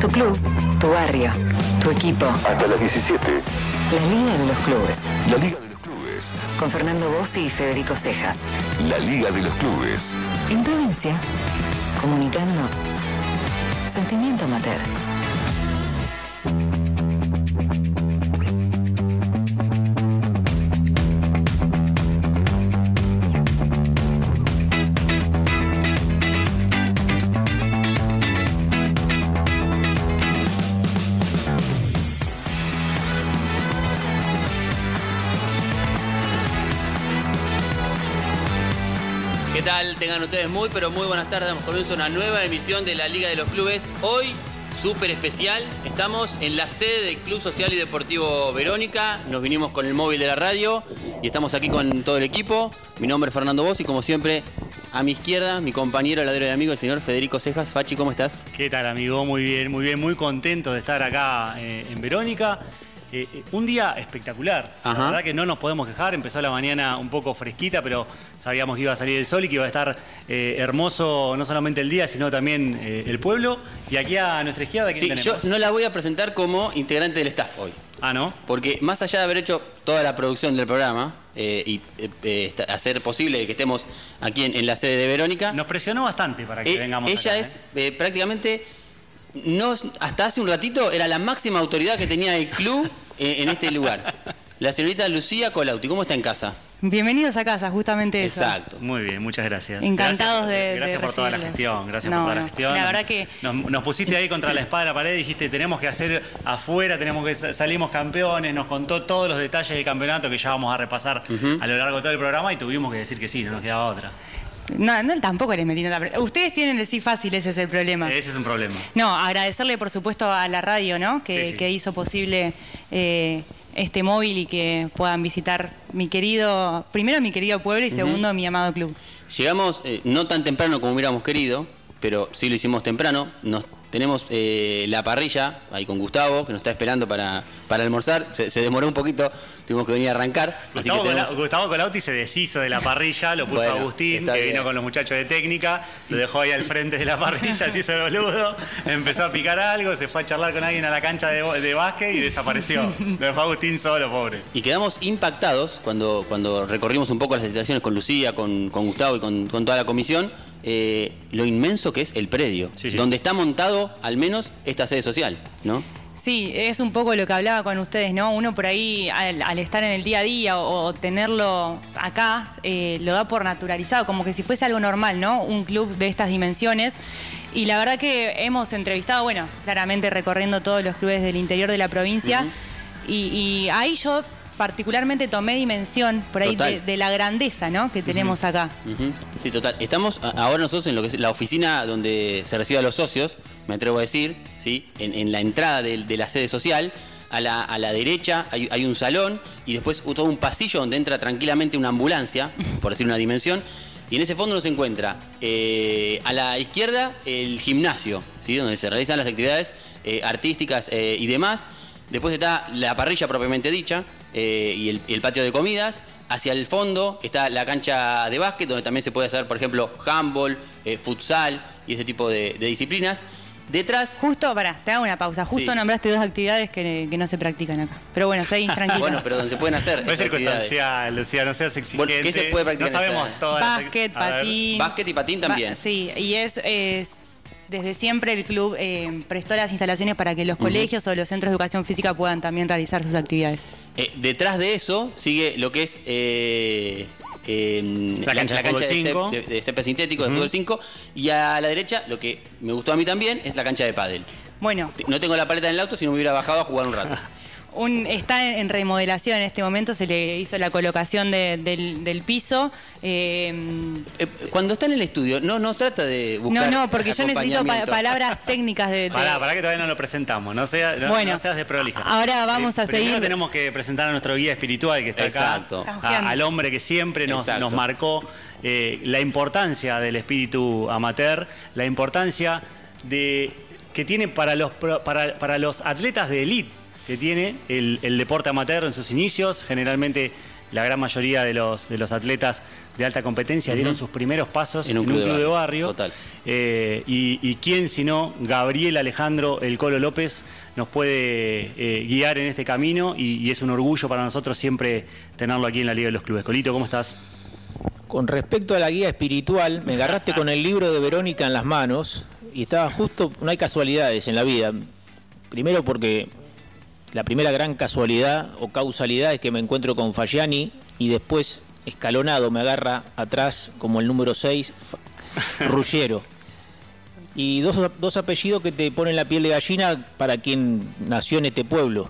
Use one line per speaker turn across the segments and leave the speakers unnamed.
Tu club, tu barrio, tu equipo.
Hasta las 17.
La Liga de los Clubes.
La Liga de los Clubes.
Con Fernando Bossi y Federico Cejas.
La Liga de los Clubes.
En provincia. Comunicando. Sentimiento amateur.
Tengan ustedes muy, pero muy buenas tardes. Damos comienzo a una nueva emisión de la Liga de los Clubes. Hoy, súper especial, estamos en la sede del Club Social y Deportivo Verónica. Nos vinimos con el móvil de la radio y estamos aquí con todo el equipo. Mi nombre es Fernando Bosch y como siempre, a mi izquierda, mi compañero, ladero de amigo, el señor Federico Cejas. Fachi, ¿cómo estás?
¿Qué tal, amigo? Muy bien, muy bien, muy contento de estar acá eh, en Verónica. Eh, eh, un día espectacular.
Ajá.
La verdad que no nos podemos quejar. Empezó la mañana un poco fresquita, pero sabíamos que iba a salir el sol y que iba a estar eh, hermoso no solamente el día, sino también el pueblo. Y aquí a nuestra izquierda, ¿quién
Sí, yo
tenemos?
no la voy a presentar como integrante del staff hoy.
Ah, ¿no?
Porque más allá de haber hecho toda la producción del programa y hacer posible que estemos aquí en, en la sede de Verónica,
Nos presionó bastante para que vengamos
ella
acá,
es prácticamente, no, hasta hace un ratito, era la máxima autoridad que tenía el club eh, en este lugar. La señorita Lucía Colauti, ¿cómo está en casa?
Bienvenidos a casa, justamente eso.
Exacto.
Muy bien, muchas gracias.
Encantados
Gracias-
de- de
Gracias por toda la gestión, gracias
No,
por toda la gestión.
la verdad que-
Nos, nos pusiste ahí contra la espada de la pared, dijiste, tenemos que hacer afuera, tenemos que sa- salimos campeones, nos contó todos los detalles del campeonato que ya vamos a repasar a lo largo de todo el programa y tuvimos que decir que sí, no nos quedaba otra.
No, no, tampoco les metí tanta pre- Ustedes tienen el sí fácil, ese es el problema.
Ese es un problema.
No, agradecerle por supuesto a la radio, ¿no? Que,
Sí, sí.
que hizo posible eh, este móvil y que puedan visitar mi querido, primero mi querido pueblo y segundo mi amado club.
Llegamos eh, no tan temprano como hubiéramos querido, pero sí lo hicimos temprano. Nos tenemos eh, la parrilla ahí con Gustavo, que nos está esperando para, para almorzar. Se, se demoró un poquito, tuvimos que venir a arrancar. Así
Gustavo,
que tenemos-
Gustavo Colauti se deshizo de la parrilla, lo puso
Bueno,
Agustín, que
bien.
vino con los muchachos de técnica, lo dejó ahí al frente de la parrilla, se hizo el boludo, empezó a picar algo, se fue a charlar con alguien a la cancha de, de básquet y desapareció. Lo dejó Agustín solo, pobre.
Y quedamos impactados cuando, cuando recorrimos un poco las instalaciones con Lucía, con, con Gustavo y con, con toda la comisión, eh, lo inmenso que es el predio,
Sí, sí.
donde está montado al menos esta sede social, ¿no?
Sí, es un poco lo que hablaba con ustedes, ¿no? Uno por ahí, al, al estar en el día a día o, o tenerlo acá, eh, lo da por naturalizado, como que si fuese algo normal, ¿no? Un club de estas dimensiones. Y la verdad que hemos entrevistado, bueno, claramente recorriendo todos los clubes del interior de la provincia. y, y ahí yo particularmente tomé dimensión por ahí de, de la grandeza, ¿no? Que tenemos acá.
Sí, total. Estamos ahora nosotros en lo que es la oficina donde se recibe a los socios, me atrevo a decir, ¿sí? en, en la entrada de, de la sede social. A la, a la derecha hay, hay un salón y después todo un pasillo donde entra tranquilamente una ambulancia, por decir una dimensión. Y en ese fondo nos encuentra eh, a la izquierda el gimnasio, ¿sí? donde se realizan las actividades eh, artísticas eh, y demás. Después está la parrilla propiamente dicha eh, y, el, y el patio de comidas. Hacia el fondo está la cancha de básquet, donde también se puede hacer, por ejemplo, handball, eh, futsal y ese tipo de, de disciplinas. Detrás,
Justo, pará, te hago una pausa. Justo
Sí.
nombraste dos actividades que, que no se practican acá. Pero bueno, seguí tranquilo.
bueno, pero donde se pueden hacer.
No es
esas actividades.
circunstancial, Lucía, no seas exigente.
Bueno, ¿qué se puede practicar
No sabemos
esa-
todas las-
Básquet,
A ver.
patín.
Básquet y patín también.
Ba- sí, y es, es- desde siempre el club eh, prestó las instalaciones para que los colegios o los centros de educación física puedan también realizar sus actividades.
Eh, detrás de eso sigue lo que es eh, eh,
La cancha de fútbol
de, cep-
5.
de- de césped sintético, de fútbol 5. Y a la derecha, lo que me gustó a mí también, es la cancha de pádel.
Bueno,
No tengo la paleta en el auto, si no me hubiera bajado a jugar un rato.
un, está en remodelación en este momento, se le hizo la colocación de- del, del piso. eh,
Eh, cuando está en el estudio, no, no trata de
no,
buscar
no, porque yo necesito pa- palabras técnicas de... de-
Pará, pará que todavía no lo presentamos, no, sea, no,
Bueno,
no seas de prolija.
ahora vamos a
Primero
seguir.
tenemos que presentar a nuestro guía espiritual que está
Exacto.
acá, a- al hombre que siempre nos,
Exacto.
nos marcó eh, la importancia del espíritu amateur, la importancia de que tiene para los, pro- para, para los atletas de élite que tiene el, el deporte amateur en sus inicios. Generalmente la gran mayoría de los, de los atletas de alta competencia, dieron sus primeros pasos
En un club de barrio. Total.
Eh, y, y quién si no, Gabriel Alejandro El Colo López nos puede eh, guiar en este camino y, y es un orgullo para nosotros siempre tenerlo aquí en la Liga de los Clubes. Colito, ¿cómo estás?
Con respecto a la guía espiritual, me agarraste con el libro de Verónica en las manos y estaba justo, no hay casualidades en la vida. Primero porque la primera gran casualidad o causalidad es que me encuentro con Fagiani y después escalonado me agarra atrás como el número 6, Ruggiero. Y dos, dos apellidos que te ponen la piel de gallina para quien nació en este pueblo.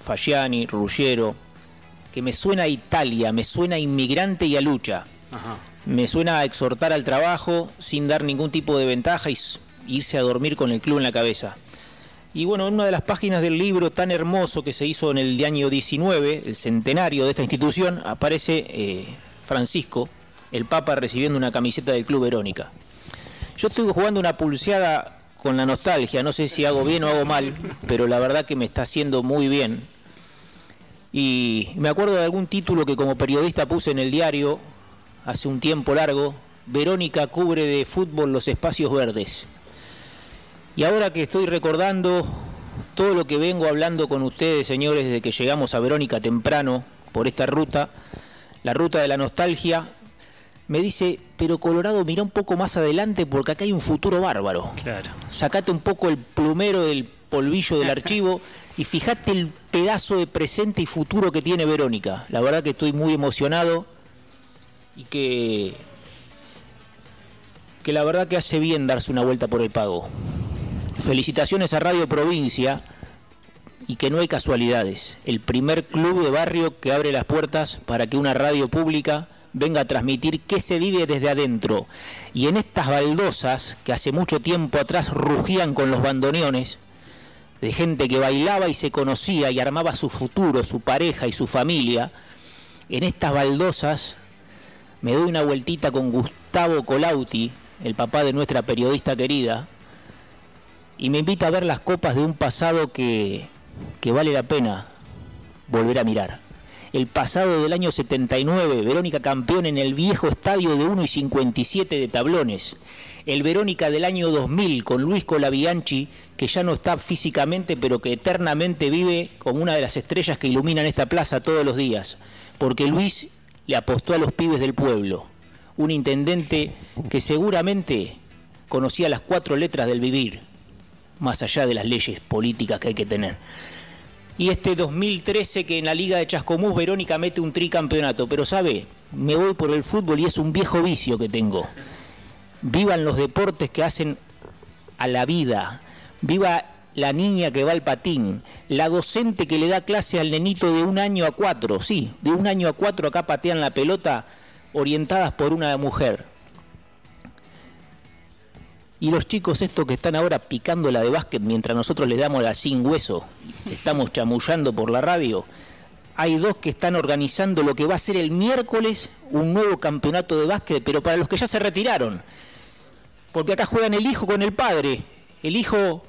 Fagiani, Ruggiero, que me suena a Italia, me suena a inmigrante y a lucha. Me suena a exhortar al trabajo sin dar ningún tipo de ventaja y irse a dormir con el club en la cabeza. Y bueno, en una de las páginas del libro tan hermoso que se hizo en el año 19, el centenario de esta institución, aparece eh, Francisco, el Papa, recibiendo una camiseta del Club Verónica. Yo estuve jugando una pulseada con la nostalgia, no sé si hago bien o hago mal, pero la verdad que me está haciendo muy bien. Y me acuerdo de algún título que como periodista puse en el diario hace un tiempo largo, Verónica cubre de fútbol los espacios verdes. Y ahora que estoy recordando todo lo que vengo hablando con ustedes, señores, desde que llegamos a Verónica temprano por esta ruta, la ruta de la nostalgia, me dice, pero Colorado, mira un poco más adelante porque acá hay un futuro bárbaro.
Claro.
Sacate un poco el plumero del polvillo del archivo y fíjate el pedazo de presente y futuro que tiene Verónica. La verdad que estoy muy emocionado y que que la verdad que hace bien darse una vuelta por el pago. Felicitaciones a Radio Provincia y que no hay casualidades. El primer club de barrio que abre las puertas para que una radio pública venga a transmitir qué se vive desde adentro. Y en estas baldosas que hace mucho tiempo atrás rugían con los bandoneones, de gente que bailaba y se conocía y armaba su futuro, su pareja y su familia, en estas baldosas me doy una vueltita con Gustavo Colauti, el papá de nuestra periodista querida, y me invita a ver las copas de un pasado que, que vale la pena volver a mirar. El pasado del año 79, Verónica campeón en el viejo estadio de 1 y 57 de tablones. El Verónica del año 2000 con Luis Colabianchi, que ya no está físicamente, pero que eternamente vive como una de las estrellas que iluminan esta plaza todos los días. Porque Luis le apostó a los pibes del pueblo. Un intendente que seguramente conocía las cuatro letras del vivir, más allá de las leyes políticas que hay que tener. Y este 2013 que en la Liga de Chascomús Verónica mete un tricampeonato, pero sabe, me voy por el fútbol y es un viejo vicio que tengo. Vivan los deportes que hacen a la vida. Viva la niña que va al patín, la docente que le da clase al nenito de un año a cuatro, sí, de un año a cuatro acá patean la pelota orientadas por una mujer. Y los chicos estos que están ahora picando la de básquet mientras nosotros les damos la sin hueso, estamos chamullando por la radio, hay dos que están organizando lo que va a ser el miércoles un nuevo campeonato de básquet, pero para los que ya se retiraron. Porque acá juegan el hijo con el padre, el hijo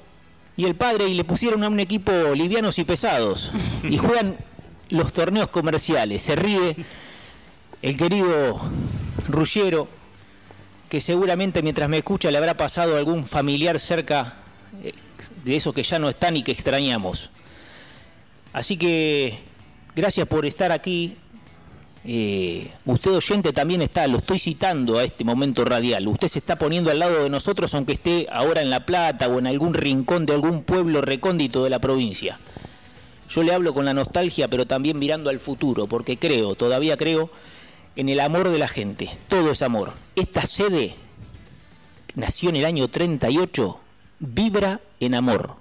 y el padre y le pusieron a un equipo livianos y pesados. Y juegan los torneos comerciales. Se ríe el querido Ruggiero, que seguramente mientras me escucha le habrá pasado algún familiar cerca eh, de esos que ya no están y que extrañamos. Así que gracias por estar aquí. Eh, usted oyente también está, lo estoy citando a este momento radial. Usted se está poniendo al lado de nosotros aunque esté ahora en La Plata o en algún rincón de algún pueblo recóndito de la provincia. Yo le hablo con la nostalgia, pero también mirando al futuro, porque creo, todavía creo, en el amor de la gente. Todo es amor. Esta sede nació en el año 38, vibra en amor.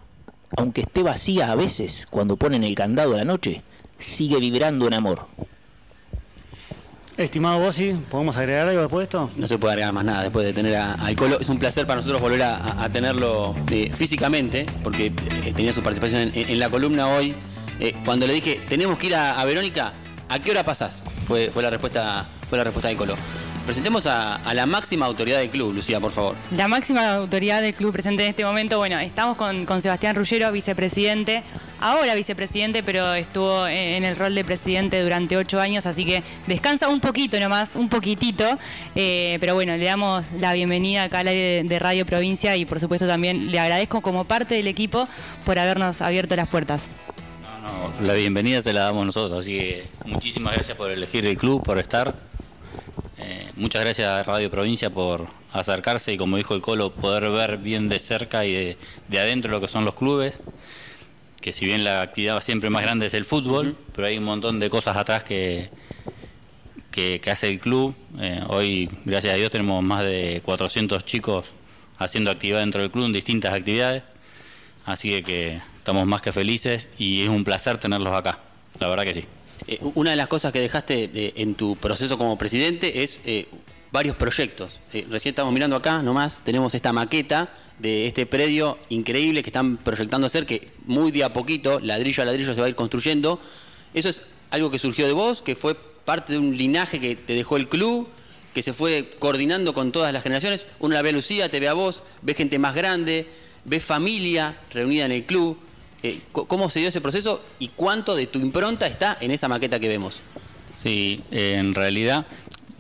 Aunque esté vacía a veces, cuando ponen el candado a la noche, sigue vibrando en amor.
Estimado Bossi, ¿podemos agregar algo después de esto?
No se puede agregar más nada después de tener a- al Colo. Es un placer para nosotros volver a, a- a tenerlo eh, físicamente, porque eh, tenía su participación en, en la columna hoy. Eh, cuando le dije, tenemos que ir a, a Verónica, ¿a qué hora pasás? Fue, fue, la respuesta, fue la respuesta del Colo. Presentemos a, la máxima autoridad del club, Lucía, por favor.
La máxima autoridad del club presente en este momento, bueno, estamos con, con Sebastián Rullero, vicepresidente, ahora vicepresidente, pero estuvo en el rol de presidente durante ocho años, así que descansa un poquito nomás, un poquitito, eh, pero bueno, le damos la bienvenida acá al aire de, de Radio Provincia y por supuesto también le agradezco como parte del equipo por habernos abierto las puertas.
No, la bienvenida se la damos nosotros, así que muchísimas gracias por elegir el club, por estar. Eh, muchas gracias a Radio Provincia por acercarse y como dijo el Colo, poder ver bien de cerca y de, de adentro lo que son los clubes. Que si bien la actividad siempre más grande es el fútbol, pero hay un montón de cosas atrás que, que, que hace el club. Eh, hoy, gracias a Dios, tenemos más de 400 chicos haciendo actividad dentro del club en distintas actividades. Así que estamos más que felices y es un placer tenerlos acá. La verdad que sí.
Eh, una de las cosas que dejaste eh, en tu proceso como presidente es eh, varios proyectos. Recién estamos mirando acá, nomás, tenemos esta maqueta de este predio increíble que están proyectando hacer, que muy de a poquito, ladrillo a ladrillo, se va a ir construyendo. Eso es algo que surgió de vos, que fue parte de un linaje que te dejó el club, que se fue coordinando con todas las generaciones. Uno la ve a Lucía, te ve a vos, ve gente más grande, ve familia reunida en el club. Eh, ¿Cómo se dio ese proceso y cuánto de tu impronta está en esa maqueta que vemos?
Sí, eh, en realidad,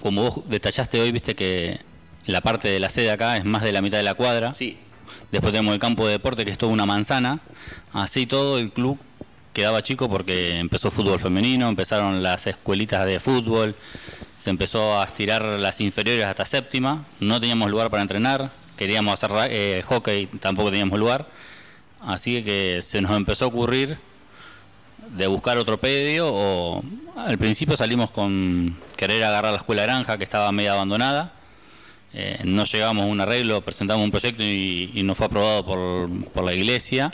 como vos detallaste hoy, viste que la parte de la sede acá es más de la mitad de la cuadra.
Sí,
Después tenemos el campo de deporte que es toda una manzana. Así todo el club quedaba chico porque empezó fútbol femenino, empezaron las escuelitas de fútbol, se empezó a estirar las inferiores hasta séptima, no teníamos lugar para entrenar, queríamos hacer eh, hockey, tampoco teníamos lugar. Así que se nos empezó a ocurrir de buscar otro predio o al principio salimos con querer agarrar la escuela granja que estaba media abandonada. Eh, no llegamos a un arreglo, presentamos un proyecto y, y no fue aprobado por, por la iglesia.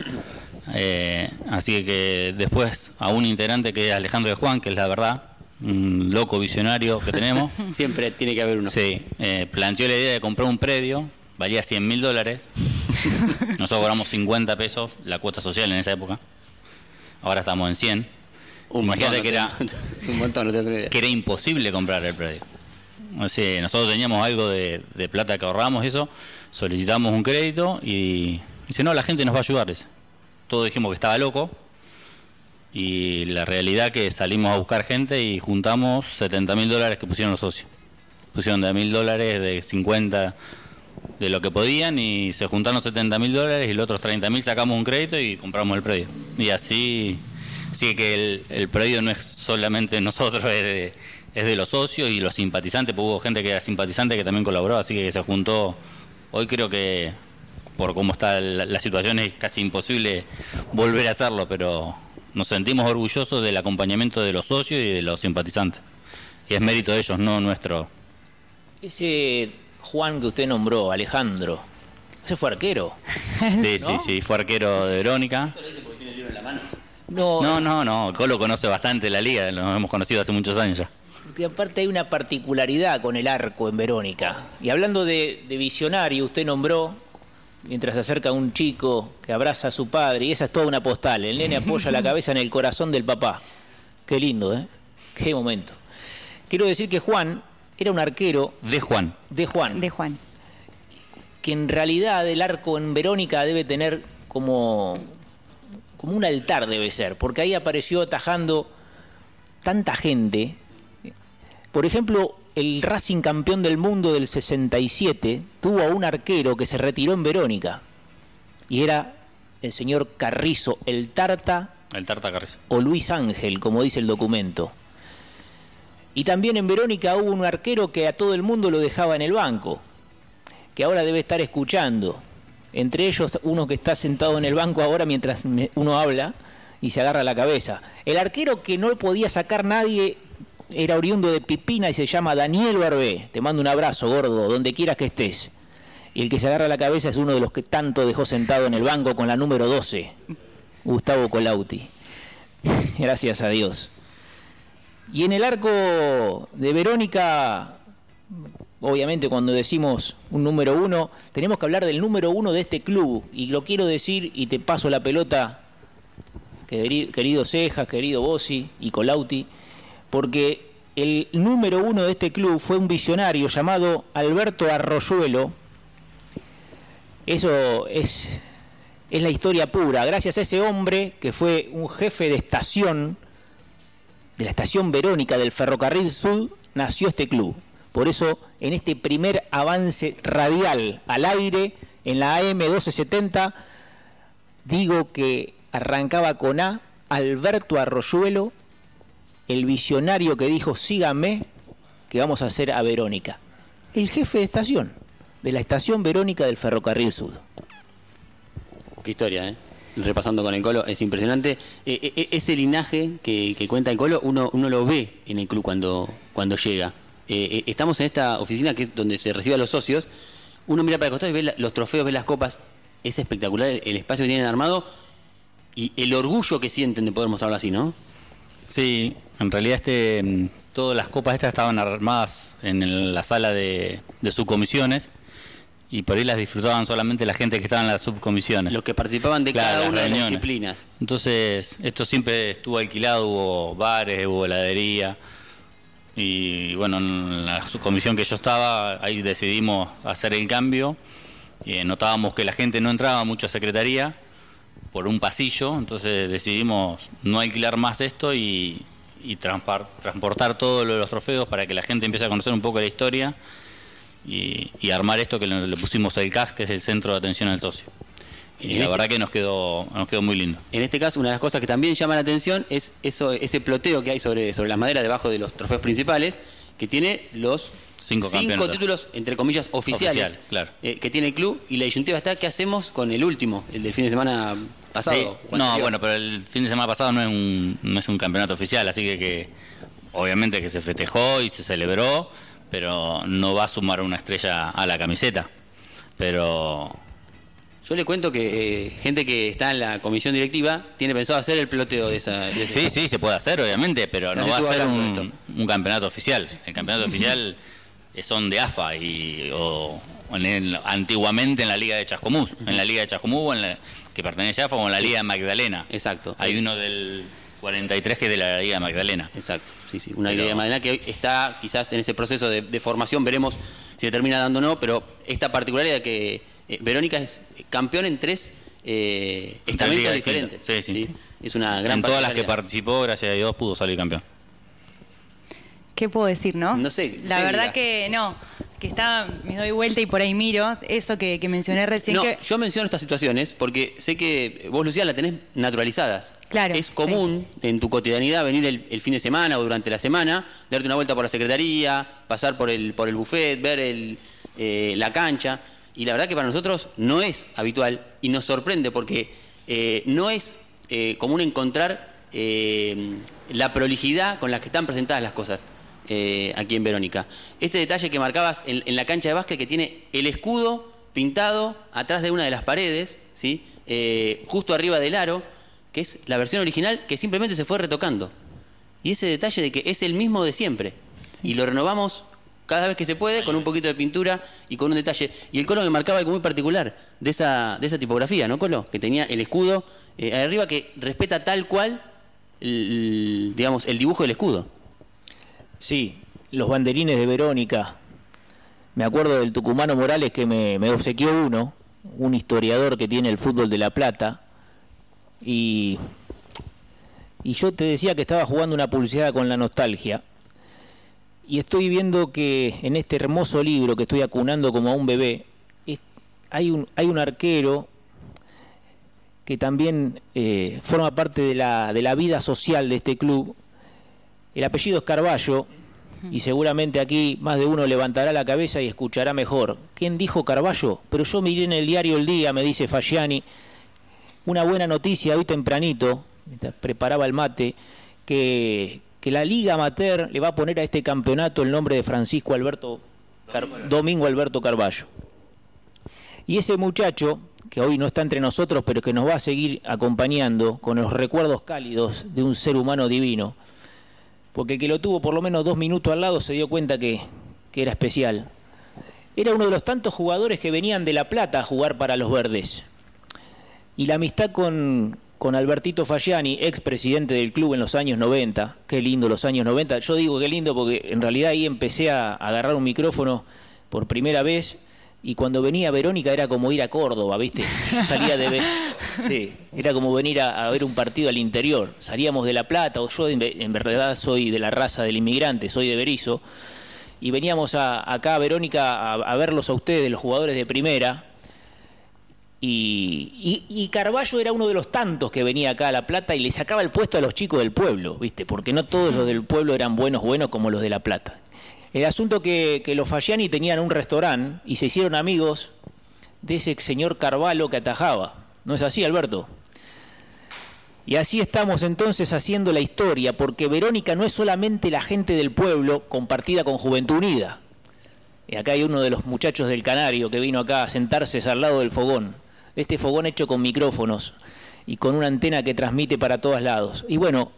Eh, así que después a un integrante que es Alejandro de Juan, que es la verdad, un loco visionario que tenemos,
siempre tiene que haber uno.
sí, eh, planteó la idea de comprar un predio, valía 100 mil dólares. Nosotros cobramos 50 pesos la cuota social en esa época. Ahora estamos en 100.
Un
Imagínate
montón,
que era,
un montón, no idea.
que era imposible comprar el predio. O sea, nosotros teníamos algo de, de plata que ahorramos, eso, solicitamos un crédito y dice, no, la gente nos va a ayudar. Todos dijimos que estaba loco y la realidad que salimos a buscar gente y juntamos 70 mil dólares que pusieron los socios. Pusieron de mil dólares, de 50 de lo que podían y se juntaron 70 mil dólares y los otros 30 mil sacamos un crédito y compramos el predio. Y así, así que el, el predio no es solamente nosotros, es de, es de los socios y los simpatizantes, hubo gente que era simpatizante que también colaboró, así que se juntó. Hoy creo que por cómo está la, la situación es casi imposible volver a hacerlo, pero nos sentimos orgullosos del acompañamiento de los socios y de los simpatizantes. Y es mérito de ellos, no nuestro.
Ese Juan que usted nombró, Alejandro, ese fue arquero.
Sí, sí, sí, fue arquero de Verónica.
No,
No, no, no, Colo conoce bastante la liga, nos hemos conocido hace muchos años ya.
Porque aparte hay una particularidad con el arco en Verónica. Y hablando de, de visionario, usted nombró, mientras se acerca un chico que abraza a su padre, y esa es toda una postal. El nene apoya la cabeza en el corazón del papá. Qué lindo, ¿eh? Qué momento. Quiero decir que Juan era un arquero
De Juan.
de Juan,
De Juan.
que en realidad el arco en Verónica debe tener como, como un altar, debe ser, porque ahí apareció atajando tanta gente. Por ejemplo, el Racing campeón del mundo del 67 tuvo a un arquero que se retiró en Verónica. Y era el señor Carrizo, el Tarta
El Tarta Carrizo.
o Luis Ángel, como dice el documento. Y también en Verónica hubo un arquero que a todo el mundo lo dejaba en el banco, que ahora debe estar escuchando. Entre ellos uno que está sentado en el banco ahora mientras uno habla y se agarra la cabeza. El arquero que no podía sacar nadie era oriundo de Pipina y se llama Daniel Barbé. Te mando un abrazo, gordo, donde quieras que estés. Y el que se agarra la cabeza es uno de los que tanto dejó sentado en el banco con la número 12, Gustavo Colauti. Gracias a Dios. Y en el arco de Verónica, obviamente cuando decimos un número uno, tenemos que hablar del número uno de este club. Y lo quiero decir y te paso la pelota, queri- querido Cejas, querido Bossi y Colauti, porque el número uno de este club fue un visionario llamado Alberto Arroyuelo. Eso es, es la historia pura. Gracias a ese hombre que fue un jefe de estación, de la estación Verónica del Ferrocarril Sur, nació este club. Por eso, en este primer avance radial al aire, en la AM 1270, digo que arrancaba con A, Alberto Arroyuelo, el visionario que dijo, síganme, que vamos a hacer a Verónica. El jefe de estación, de la estación Verónica del Ferrocarril Sur.
Qué historia, ¿eh? Repasando con el Colo, es impresionante. Eh, eh, ese linaje que, que cuenta el Colo, uno, uno lo ve en el club cuando, cuando llega. Eh, eh, estamos en esta oficina que es donde se recibe a los socios. Uno mira para el costado y ve los trofeos, ve las copas. Es espectacular el, espacio que tienen armado y el orgullo que sienten de poder mostrarlo así, ¿no?
Sí, en realidad este, mm, todas las copas estas estaban armadas en la sala de, de subcomisiones y por ahí las disfrutaban solamente la gente que estaba en las subcomisiones.
Los que participaban de
Claro,
cada una de las disciplinas.
Entonces, esto siempre estuvo alquilado, hubo bares, hubo heladería. Y bueno, en la subcomisión que yo estaba, ahí decidimos hacer el cambio. Y notábamos que la gente no entraba mucho a secretaría por un pasillo, entonces decidimos no alquilar más esto y, y transportar todos los trofeos para que la gente empiece a conocer un poco la historia y, y armar esto que le, le pusimos el CAS, que es el Centro de Atención al Socio. Y la
este-
verdad que nos quedó, nos quedó muy lindo.
En este caso, una de las cosas que también llama la atención es eso, ese ploteo que hay sobre, sobre las maderas debajo de los trofeos principales, que tiene los
Cinco
títulos, entre comillas, oficiales
Oficial, claro.
eh, que tiene el club. Y la disyuntiva está, ¿qué hacemos con el último, el del fin de semana pasado?
Sí, No, bueno, pero el fin de semana pasado no es un, no es un campeonato oficial, así que, que obviamente que se festejó y se celebró, pero no va a sumar una estrella a la camiseta. Pero
Yo le cuento que eh, gente que está en la comisión directiva tiene pensado hacer el ploteo de esa... de
sí, sí, se puede hacer, obviamente, pero no va a ser un, un campeonato oficial. El campeonato oficial son de AFA y o, en el- antiguamente en la Liga de Chascomús, en la Liga de Chascomús, en la- que pertenece a AFA o en la Liga de Magdalena.
Exacto.
Hay uno del 43 que es de la Liga de Magdalena.
Exacto, sí, sí. Una
Pero-
idea de Madena que hoy está quizás en ese proceso de, de formación, veremos si se termina dando o no, pero esta particularidad de que eh, Verónica es campeón en tres eh, estamentos diferentes.
distintas. Sí, sí.
Es una gran
en todas las que participó, gracias a Dios, pudo salir campeón.
¿Qué puedo decir, no?
No sé,
La verdad
diga.
que no, que está, me doy vuelta y por ahí miro eso que, que mencioné recién.
No,
que,
yo menciono estas situaciones porque sé que vos, Lucía, la tenés naturalizadas.
Claro,
Es
sí.
común en tu cotidianidad venir el, el fin de semana o durante la semana, darte una vuelta por la secretaría, pasar por el, por el buffet, ver el, eh, la cancha. Y la verdad que para nosotros no es habitual y nos sorprende porque eh, no es eh, común encontrar eh, la prolijidad con la que están presentadas las cosas eh, aquí en Verónica. Este detalle que marcabas en, en la cancha de básquet que tiene el escudo pintado atrás de una de las paredes, ¿sí? Eh, justo arriba del aro, que es la versión original que simplemente se fue retocando. Y ese detalle de que es el mismo de siempre. Y lo renovamos cada vez que se puede con un poquito de pintura y con un detalle. Y el Colo me marcaba algo muy particular de esa, de esa tipografía, ¿no, Colo? Que tenía el escudo eh, arriba que respeta tal cual, el- digamos, el dibujo del escudo.
Sí, los banderines de Verónica. Me acuerdo del tucumano Morales que me, me obsequió uno, un historiador que tiene el fútbol de La Plata. Y, y yo te decía que estaba jugando una pulseada con la nostalgia. Y estoy viendo que en este hermoso libro que estoy acunando como a un bebé, hay, un, hay un arquero que también eh, forma parte de la, de la vida social de este club, el apellido es Carballo y seguramente aquí más de uno levantará la cabeza y escuchará mejor. ¿Quién dijo Carballo? Pero yo miré en el diario El Día, me dice Fasciani, una buena noticia hoy tempranito, mientras preparaba el mate, que, que la Liga Amateur le va a poner a este campeonato el nombre de Francisco Alberto Car- Domingo Alberto Carballo. Y ese muchacho, que hoy no está entre nosotros, pero que nos va a seguir acompañando con los recuerdos cálidos de un ser humano divino, porque el que lo tuvo por lo menos dos minutos al lado se dio cuenta que, que era especial. Era uno de los tantos jugadores que venían de La Plata a jugar para los verdes. Y la amistad con, con Albertito Fagiani, expresidente del club en los años 90. Qué lindo los años 90. Yo digo qué lindo porque en realidad ahí empecé a agarrar un micrófono por primera vez y cuando venía Verónica era como ir a Córdoba, ¿viste? Yo salía de... Sí, era como venir a, a ver un partido al interior. Salíamos de La Plata, o yo en, ve- en verdad soy de la raza del inmigrante, soy de Berizo, y veníamos a- acá, Verónica, a, a verlos a ustedes, los jugadores de primera, y, Carballo era uno de los tantos que venía acá a La Plata y le sacaba el puesto a los chicos del pueblo, ¿viste? Porque no todos los del pueblo eran buenos, buenos como los de La Plata. El asunto que, que los Fagiani tenían un restaurante y se hicieron amigos de ese señor Carvalho que atajaba. ¿No es así, Alberto? Y así estamos entonces haciendo la historia, porque Verónica no es solamente la gente del pueblo compartida con Juventud Unida. Y acá hay uno de los muchachos del Canario que vino acá a sentarse al lado del fogón. Este fogón hecho con micrófonos y con una antena que transmite para todos lados. Y bueno,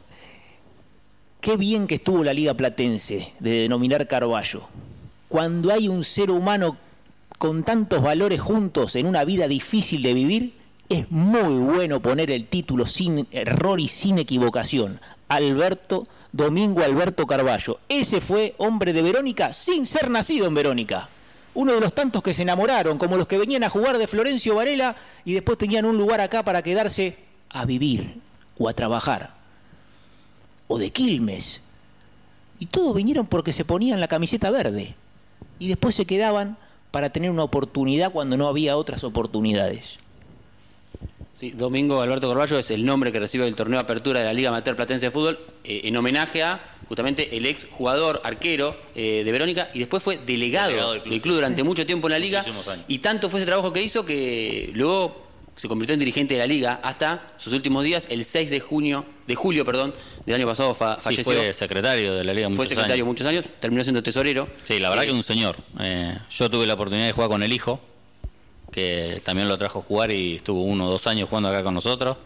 qué bien que estuvo la Liga Platense de denominar Carballo. Cuando hay un ser humano con tantos valores juntos en una vida difícil de vivir, es muy bueno poner el título sin error y sin equivocación. Alberto, Domingo Alberto Carballo. Ese fue hombre de Verónica sin ser nacido en Verónica. Uno de los tantos que se enamoraron, como los que venían a jugar de Florencio Varela y después tenían un lugar acá para quedarse a vivir o a trabajar. O de Quilmes. Y todos vinieron porque se ponían la camiseta verde. Y después se quedaban para tener una oportunidad cuando no había otras oportunidades.
Sí, Domingo Alberto Carballo es el nombre que recibe el torneo de apertura de la Liga Amateur Platense de Fútbol eh, en homenaje a justamente el ex jugador arquero eh, de Verónica y después fue delegado,
Delegado del
del
club,
durante mucho tiempo en la liga y tanto fue ese trabajo que hizo que luego se convirtió en dirigente de la liga hasta sus últimos días el 6 de junio de julio perdón del año pasado fa-
Sí,
falleció
fue secretario de la Liga
fue secretario
años.
muchos años terminó siendo tesorero
Sí, la verdad
Eh,
que un señor. Eh, yo tuve la oportunidad de jugar con el hijo, que también lo trajo a jugar y estuvo uno o dos años jugando acá con nosotros.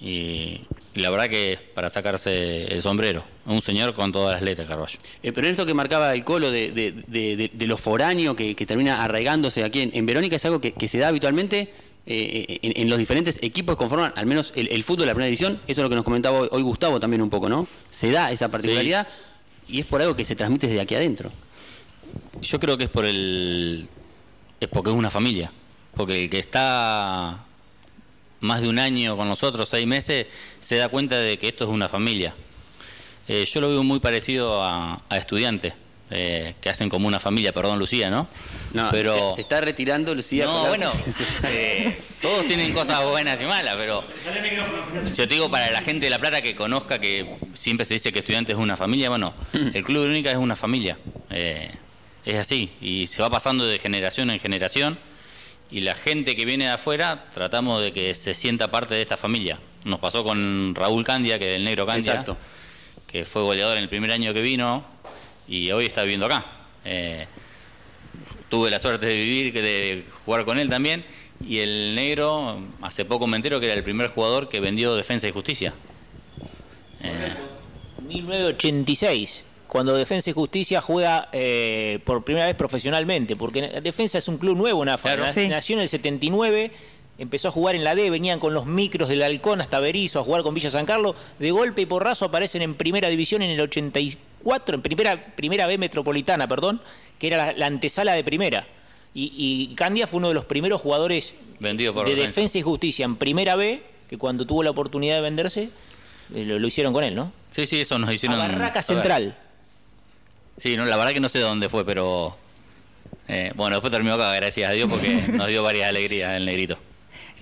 Y, y la verdad que para sacarse el sombrero, un señor con todas las letras, Carballo.
Eh, pero en esto que marcaba el colo de, de, de- lo foráneo que, que termina arraigándose aquí en, en Verónica es algo que, que se da habitualmente eh, en, en los diferentes equipos que conforman al menos el, el fútbol de la primera división. Eso es lo que nos comentaba hoy, hoy Gustavo también un poco, ¿no? Se da esa particularidad y es por algo que se transmite desde aquí adentro.
Yo creo que es por el. Es porque es una familia. Porque el que está más de un año con nosotros, seis meses, se da cuenta de que esto es una familia. Eh, yo lo veo muy parecido a, a estudiantes, eh, que hacen como una familia, perdón Lucía, ¿no?
No,
pero
se, se está retirando Lucía.
no, bueno, eh, todos tienen cosas buenas y malas, pero yo te digo para la gente de La Plata que conozca que siempre se dice que estudiante es una familia, bueno, el Club Verónica es una familia, eh, es así, y se va pasando de generación en generación, y la gente que viene de afuera tratamos de que se sienta parte de esta familia. Nos pasó con Raúl Candia, que es el negro Candia,
Exacto.
que fue goleador en el primer año que vino, y hoy está viviendo acá. Eh, tuve la suerte de vivir, que de jugar con él también. Y el negro, hace poco me entero que era el primer jugador que vendió Defensa y Justicia. Eh,
1986, cuando Defensa y Justicia juega eh, por primera vez profesionalmente, porque Defensa es un club nuevo, Nafa.
Claro.
Na-
Sí.
Nació en el 79, empezó a jugar en la D, venían con los micros del Halcón hasta Berizo a jugar con Villa San Carlos. De golpe y porrazo aparecen en primera división en el 84, en primera, primera B metropolitana, perdón, que era la, la antesala de primera. Y, y Candia fue uno de los primeros jugadores
Vendido por
de
Defensa.
Defensa y Justicia en primera B, que cuando tuvo la oportunidad de venderse, eh, lo, lo hicieron con él, ¿no?
sí, sí, eso nos hicieron.
Barraca
a ver.
Central.
Sí, no, la verdad que no sé dónde fue, pero. eh, bueno, después terminó acá, gracias a Dios, porque nos dio varias alegrías el negrito.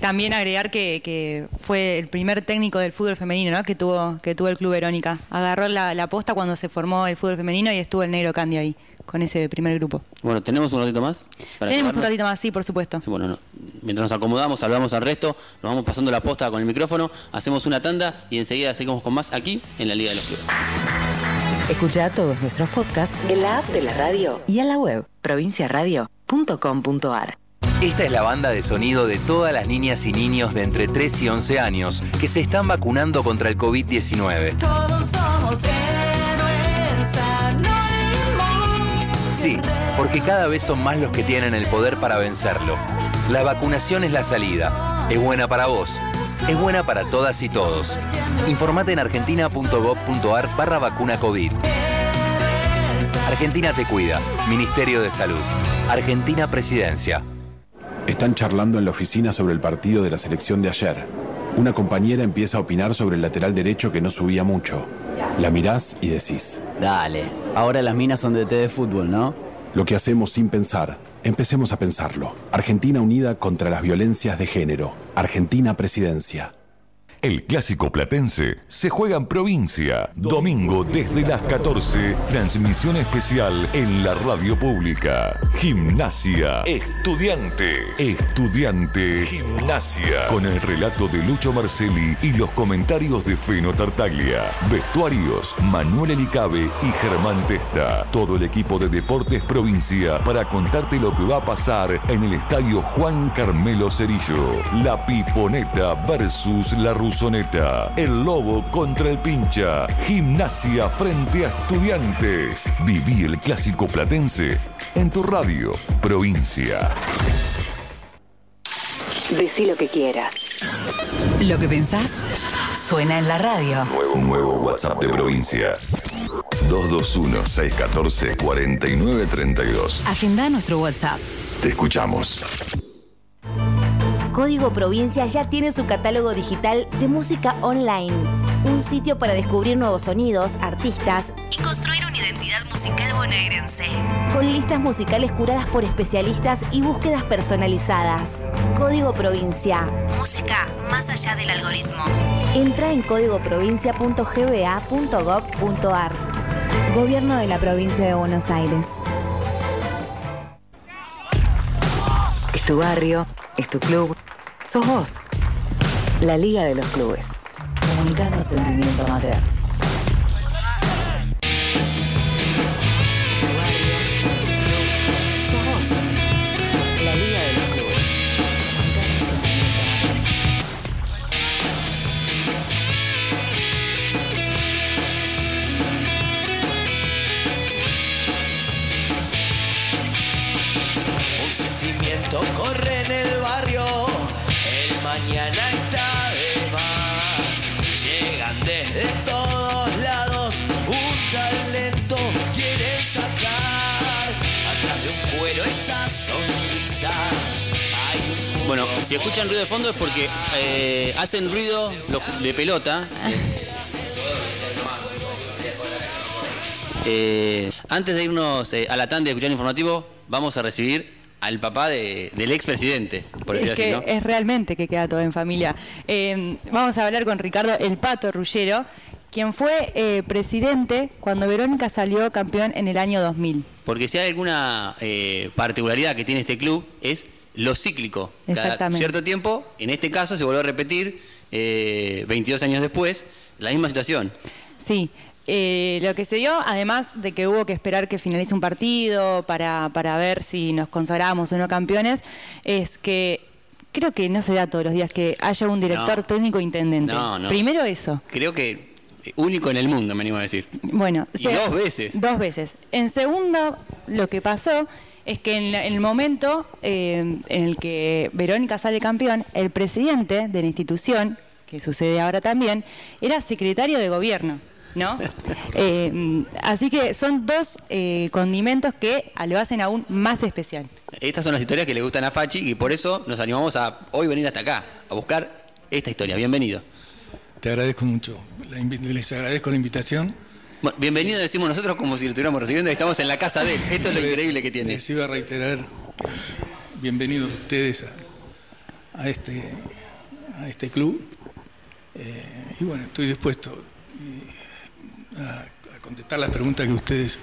También agregar que, que fue el primer técnico del fútbol femenino ¿no? que tuvo que tuvo el Club Verónica. Agarró la, la posta cuando se formó el fútbol femenino y estuvo el negro Candy ahí, con ese primer grupo.
Bueno, ¿tenemos un ratito más? para
Tenemos un ratito más, sí, por supuesto.
Sí, bueno, no. mientras nos acomodamos, saludamos al resto, nos vamos pasando la posta con el micrófono, hacemos una tanda y enseguida seguimos con más aquí en la Liga de los Clubes.
Escucha todos nuestros podcasts en la app de la radio y en la web provinciaradio.com.ar.
Esta es la banda de sonido de todas las niñas y niños de entre 3 y 11 años que se están vacunando contra el COVID-19.
Todos somos héroes anónimos.
Sí, porque cada vez son más los que tienen el poder para vencerlo. La vacunación es la salida. Es buena para vos, es buena para todas y todos. Informate en argentina.gov.ar barra vacuna COVID. Argentina te cuida. Ministerio de Salud. Argentina Presidencia.
Están charlando en la oficina sobre el partido de la selección de ayer. Una compañera empieza a opinar sobre el lateral derecho que no subía mucho. La mirás y decís,
Dale, ahora las minas son de té de fútbol, ¿no?
lo que hacemos sin pensar, empecemos a pensarlo. Argentina unida contra las violencias de género. Argentina Presidencia.
El clásico platense se juega en provincia. Domingo desde las 14. Transmisión especial en la radio pública. Gimnasia. Estudiantes. Estudiantes. Gimnasia. Con el relato de Lucho Marcelli y los comentarios de Feno Tartaglia. Vestuarios, Manuel Elicabe y Germán Testa. Todo el equipo de Deportes Provincia para contarte lo que va a pasar en el estadio Juan Carmelo Cerillo. La Piponeta versus la Rusoneta. El Lobo contra el Pincha. Gimnasia frente a Estudiantes. Viví el clásico platense en tu radio, provincia.
Decí lo que quieras. Lo que pensás suena en la radio.
Nuevo, nuevo WhatsApp de provincia. 221-614-4932.
Agenda nuestro WhatsApp.
Te escuchamos.
Código Provincia ya tiene su catálogo digital de música online. Un sitio para descubrir nuevos sonidos, artistas y construir una identidad musical bonaerense. Con listas musicales curadas por especialistas y búsquedas personalizadas. Código Provincia. Música más allá del algoritmo. Entra en códigoprovincia.gba.gov.ar. Gobierno de la Provincia de Buenos Aires.
Es tu barrio, es tu club, sos. La Liga de los Clubes. Comunicando sentimiento amateur. Sos vos. La
Bueno, si escuchan ruido de fondo es porque eh, hacen ruido los de pelota. Eh, antes de irnos eh, a la tanda de escuchar informativo, vamos a recibir al papá de- del expresidente, por decir
es
así,
que
¿no?
es realmente que queda todo en familia. Eh, vamos a hablar con Ricardo El Pato Rullero, quien fue eh, presidente cuando Verónica salió campeón en el año 2000.
Porque si hay alguna eh, particularidad que tiene este club es lo cíclico. Cada cierto tiempo, en este caso se volvió a repetir, eh, 22 años después, la misma situación.
Sí. eh, lo que se dio, además de que hubo que esperar que finalice un partido para, para ver si nos consagramos o no campeones, es que creo que no se da todos los días que haya un director
No.
técnico intendente.
No, no.
Primero eso.
Creo que eh, único en el mundo, me animo a decir.
Bueno,
Y dos veces.
Dos veces. En segundo, lo que pasó es que en, el momento eh, en el que Verónica sale campeón, el presidente de la institución, que sucede ahora también, era secretario de gobierno. ¿No? Eh, así que son dos eh, condimentos que lo hacen aún más especial.
Estas son las historias que le gustan a Fachi y por eso nos animamos a hoy venir hasta acá, a buscar esta historia. Bienvenido.
Te agradezco mucho. Les agradezco la invitación.
Bueno, bienvenido decimos nosotros como si lo estuviéramos recibiendo estamos en la casa de él. Esto es lo increíble que tiene.
Les iba a reiterar, bienvenidos ustedes a, a este, a este club. Eh, y bueno, estoy dispuesto eh, a, a contestar las preguntas que ustedes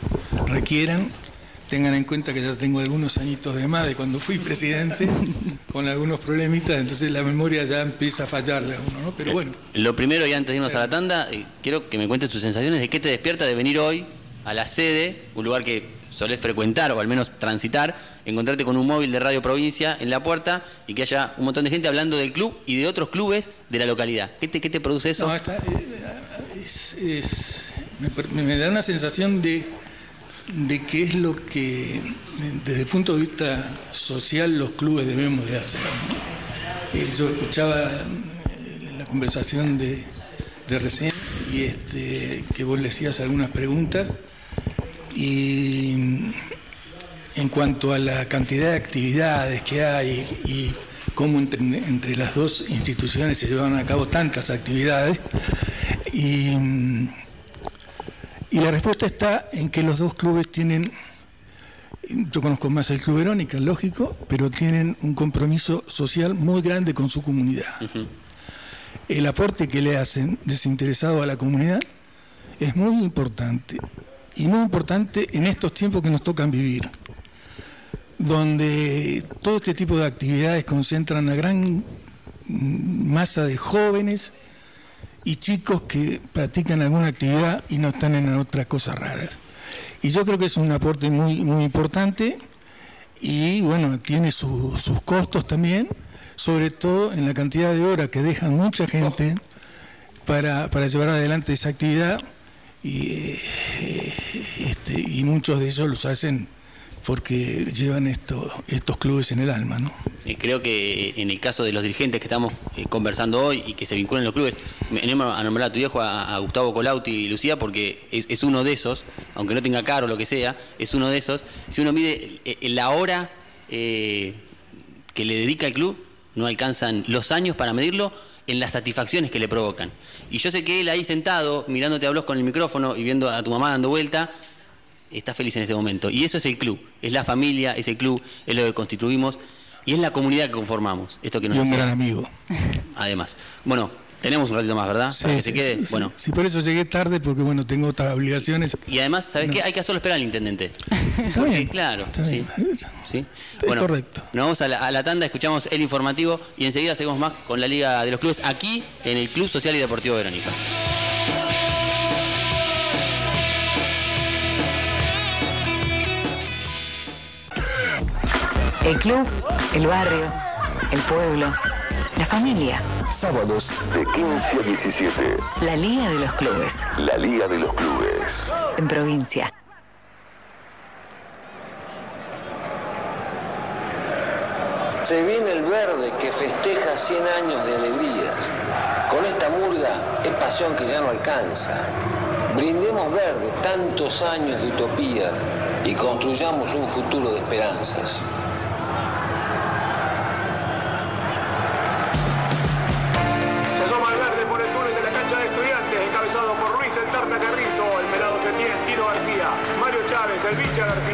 requieran. Tengan en cuenta que ya tengo algunos añitos de más de cuando fui presidente, con algunos problemitas, entonces la memoria ya empieza a fallarle a uno, ¿no? Pero bueno,
Lo primero y antes de irnos a la tanda, eh, quiero que me cuentes tus sensaciones de qué te despierta de venir hoy a la sede, un lugar que solés frecuentar o al menos transitar, encontrarte con un móvil de Radio Provincia en la puerta y que haya un montón de gente hablando del club y de otros clubes de la localidad. ¿Qué te, qué te produce eso?
No, está- eh, es- es- me, per- me da una sensación de, de que es lo que, desde el punto de vista social, los clubes debemos de hacer. Eh, yo escuchaba eh, conversación de, de recién y este, que vos le hacías algunas preguntas. Y mm, en cuanto a la cantidad de actividades que hay y cómo entre, entre las dos instituciones se llevan a cabo tantas actividades, y, mm, y la respuesta está en que los dos clubes tienen yo conozco más el Club Verónica, lógico, pero tienen un compromiso social muy grande con su comunidad. El aporte que le hacen desinteresado a la comunidad es muy importante, y muy importante en estos tiempos que nos tocan vivir, donde todo este tipo de actividades concentran a gran masa de jóvenes y chicos que practican alguna actividad y no están en otras cosas raras. Y yo creo que es un aporte muy, muy importante y bueno, tiene su- sus costos también, sobre todo en la cantidad de horas que dejan mucha gente para, para llevar adelante esa actividad y, eh, este, y muchos de ellos los hacen porque llevan esto, estos clubes en el alma, ¿no?
Eh, creo que en el caso de los dirigentes que estamos eh, conversando hoy y que se vinculan los clubes, me animo a nombrar a tu viejo, a, Gustavo Colauti y Lucía, porque es, es uno de esos, aunque no tenga caro lo que sea, es uno de esos. Si uno mide eh, la hora eh, que le dedica el club, no alcanzan los años para medirlo en las satisfacciones que le provocan. Y yo sé que él ahí sentado, mirándote a con el micrófono y viendo a tu mamá dando vuelta, está feliz en este momento. Y eso es el club, es la familia, es el club, es lo que constituimos y es la comunidad que conformamos. Esto que nos
Y un gran amigo.
Además. Bueno, tenemos un ratito más, ¿verdad? Para que se
sí,
quede.
sí, sí.
bueno.
Sí, por eso llegué tarde, porque bueno, tengo otras obligaciones.
Y además, ¿sabes qué? Hay que hacerlo esperar al intendente.
Está
Porque,
bien,
claro,
está
sí.
bien.
¿Sí?
Es correcto.
Nos vamos a la, a la tanda, escuchamos el informativo y enseguida seguimos más con la Liga de los Clubes aquí en el Club Social y Deportivo Verónica.
El club, el barrio, el pueblo, la familia.
Sábados de 15 a 17.
La Liga de los Clubes.
La Liga de los Clubes.
En provincia.
Se viene el verde que festeja 100 años de alegrías. Con esta murga es pasión que ya no alcanza. Brindemos verde tantos años de utopía y construyamos un futuro de esperanzas.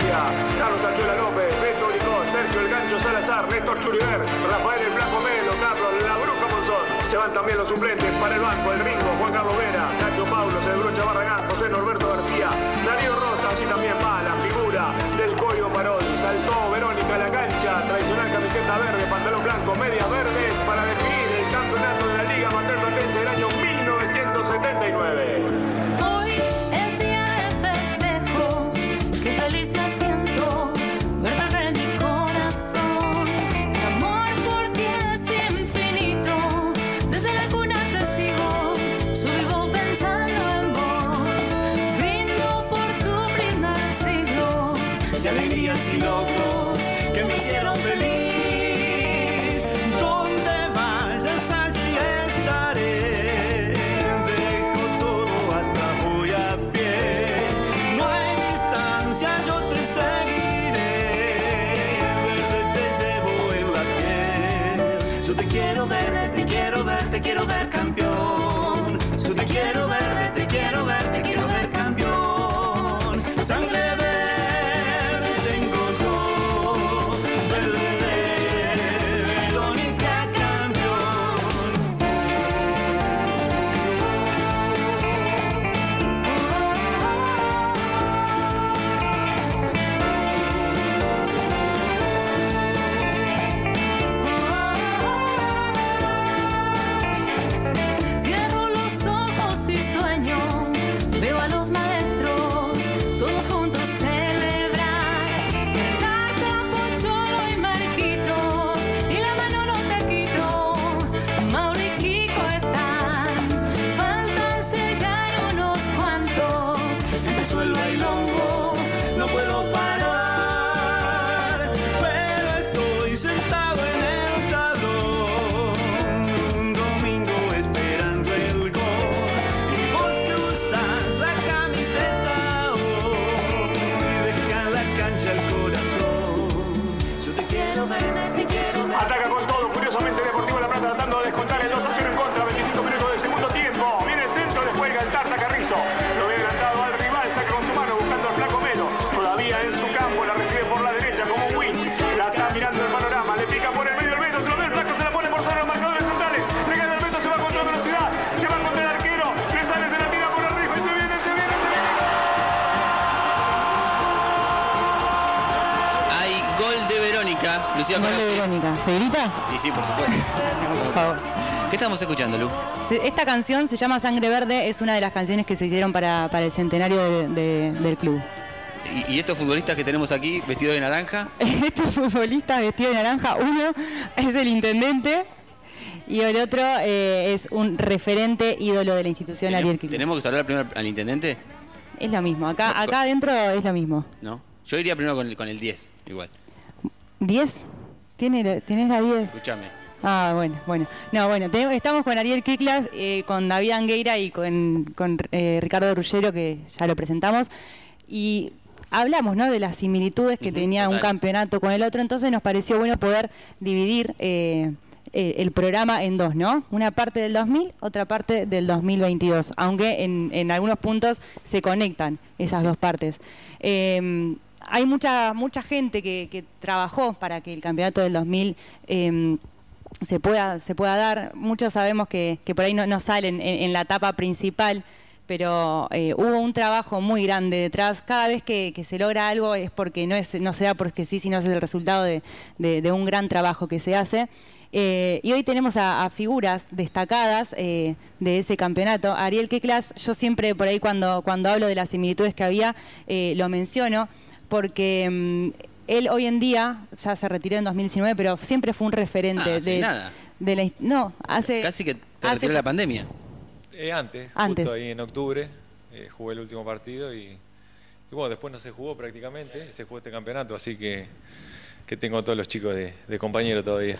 Carlos Tachuela López, Beto Bricón, Sergio El Gancho Salazar, Néstor Churiver, Rafael El Blanco Melo, Carlos La Bruja Monzón. Se van también los suplentes para el banco, el Ringo, Juan Carlos Vera, Nacho Paulo, el Brocha Barragán, José Norberto
sí, por supuesto.
Por favor.
¿Qué estamos escuchando, Lu?
Esta canción se llama Sangre Verde, es una de las canciones que se hicieron para, para el centenario de- de- del club.
Y, y estos futbolistas que tenemos aquí, vestidos de naranja,
Este futbolista vestido de naranja, uno es el intendente y el otro eh, es un referente ídolo de la institución Ariel Quiroz.
¿tenemos que saludar primero al intendente?
Es lo mismo, acá, acá adentro es lo mismo.
¿No? Yo iría primero con el, con el 10, igual.
¿10? ¿Tiene, ¿Tienes la 10?
Escúchame.
Ah, bueno, bueno. No, bueno, estamos con Ariel Kiklas, eh, con David Angueira y con, con, eh, Ricardo Ruggero, que ya lo presentamos. Y hablamos, ¿no?, de las similitudes que tenía un campeonato con el otro, entonces nos pareció bueno poder dividir eh, eh, el programa en dos, ¿no? Una parte del 2000, otra parte del 2022, aunque en, en algunos puntos se conectan esas dos partes. Eh, hay mucha mucha gente que, que trabajó para que el campeonato del 2000 eh, se pueda se pueda dar. Muchos sabemos que, que por ahí no, no salen en, la etapa principal, pero eh, hubo un trabajo muy grande detrás. Cada vez que, se logra algo es porque no es no se da porque sí, sino es el resultado de, de- un gran trabajo que se hace. Eh, y hoy tenemos a, a figuras destacadas eh, de ese campeonato. Ariel Keklas, yo siempre por ahí cuando, cuando hablo de las similitudes que había, eh, lo menciono, porque mm, él hoy en día, ya se retiró en 2019, pero siempre fue un referente
Ah, hace
de,
nada.
de la... No, hace...
Casi que te
hace-
retiró la pandemia.
Eh, antes,
Antes.
justo ahí en octubre, eh, jugué el último partido y, y bueno, después no se jugó prácticamente, se jugó este campeonato, así que, que tengo a todos los chicos de, de compañero todavía.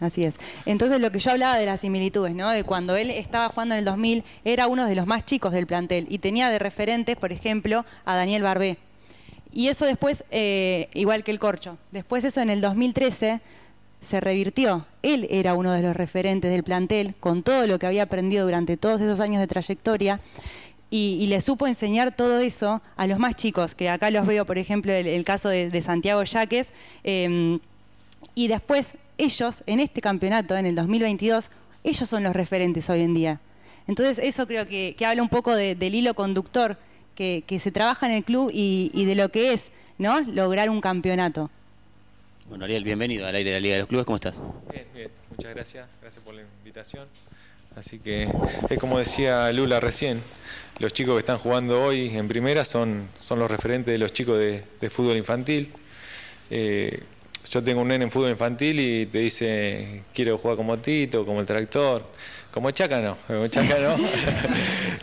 Así es. Entonces lo que yo hablaba de las similitudes, ¿no? De cuando él estaba jugando en el 2000, era uno de los más chicos del plantel y tenía de referentes, por ejemplo, a Daniel Barbé. Y eso después, eh, igual que el Corcho, después eso en el 2013 se revirtió. Él era uno de los referentes del plantel, con todo lo que había aprendido durante todos esos años de trayectoria, y, le supo enseñar todo eso a los más chicos, que acá los veo, por ejemplo, el, caso de, Santiago Yaques, eh, y después ellos, en este campeonato, en el 2022, ellos son los referentes hoy en día. Entonces eso creo que, habla un poco de- del hilo conductor que, que se trabaja en el club y, y de lo que es ¿no? lograr un campeonato.
Bueno, Ariel, bienvenido al aire de la Liga de los Clubes, ¿cómo estás?
Bien, bien, muchas gracias, gracias por la invitación. Así que es como decía Lula recién, los chicos que están jugando hoy en primera son, son los referentes de los chicos de, de fútbol infantil. Eh, yo tengo un nene en fútbol infantil y te dice, quiero jugar como Tito, como el tractor, como Chaca no, como Chaca no.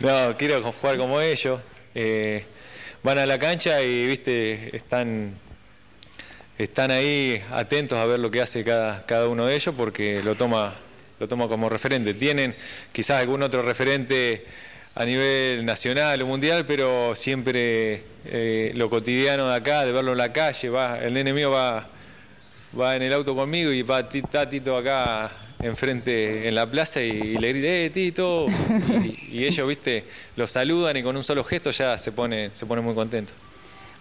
no, quiero jugar como ellos. Eh, van a la cancha y, viste, están están ahí atentos a ver lo que hace cada, cada uno de ellos porque lo toma, lo toma como referente. Tienen quizás algún otro referente a nivel nacional o mundial, pero siempre eh, lo cotidiano de acá, de verlo en la calle, va, el nene mío va, va en el auto conmigo y va está Tito acá enfrente en la plaza y, y le grita, ¡eh, Tito! Y, ellos, viste, lo saludan y con un solo gesto ya se pone, se pone muy contento.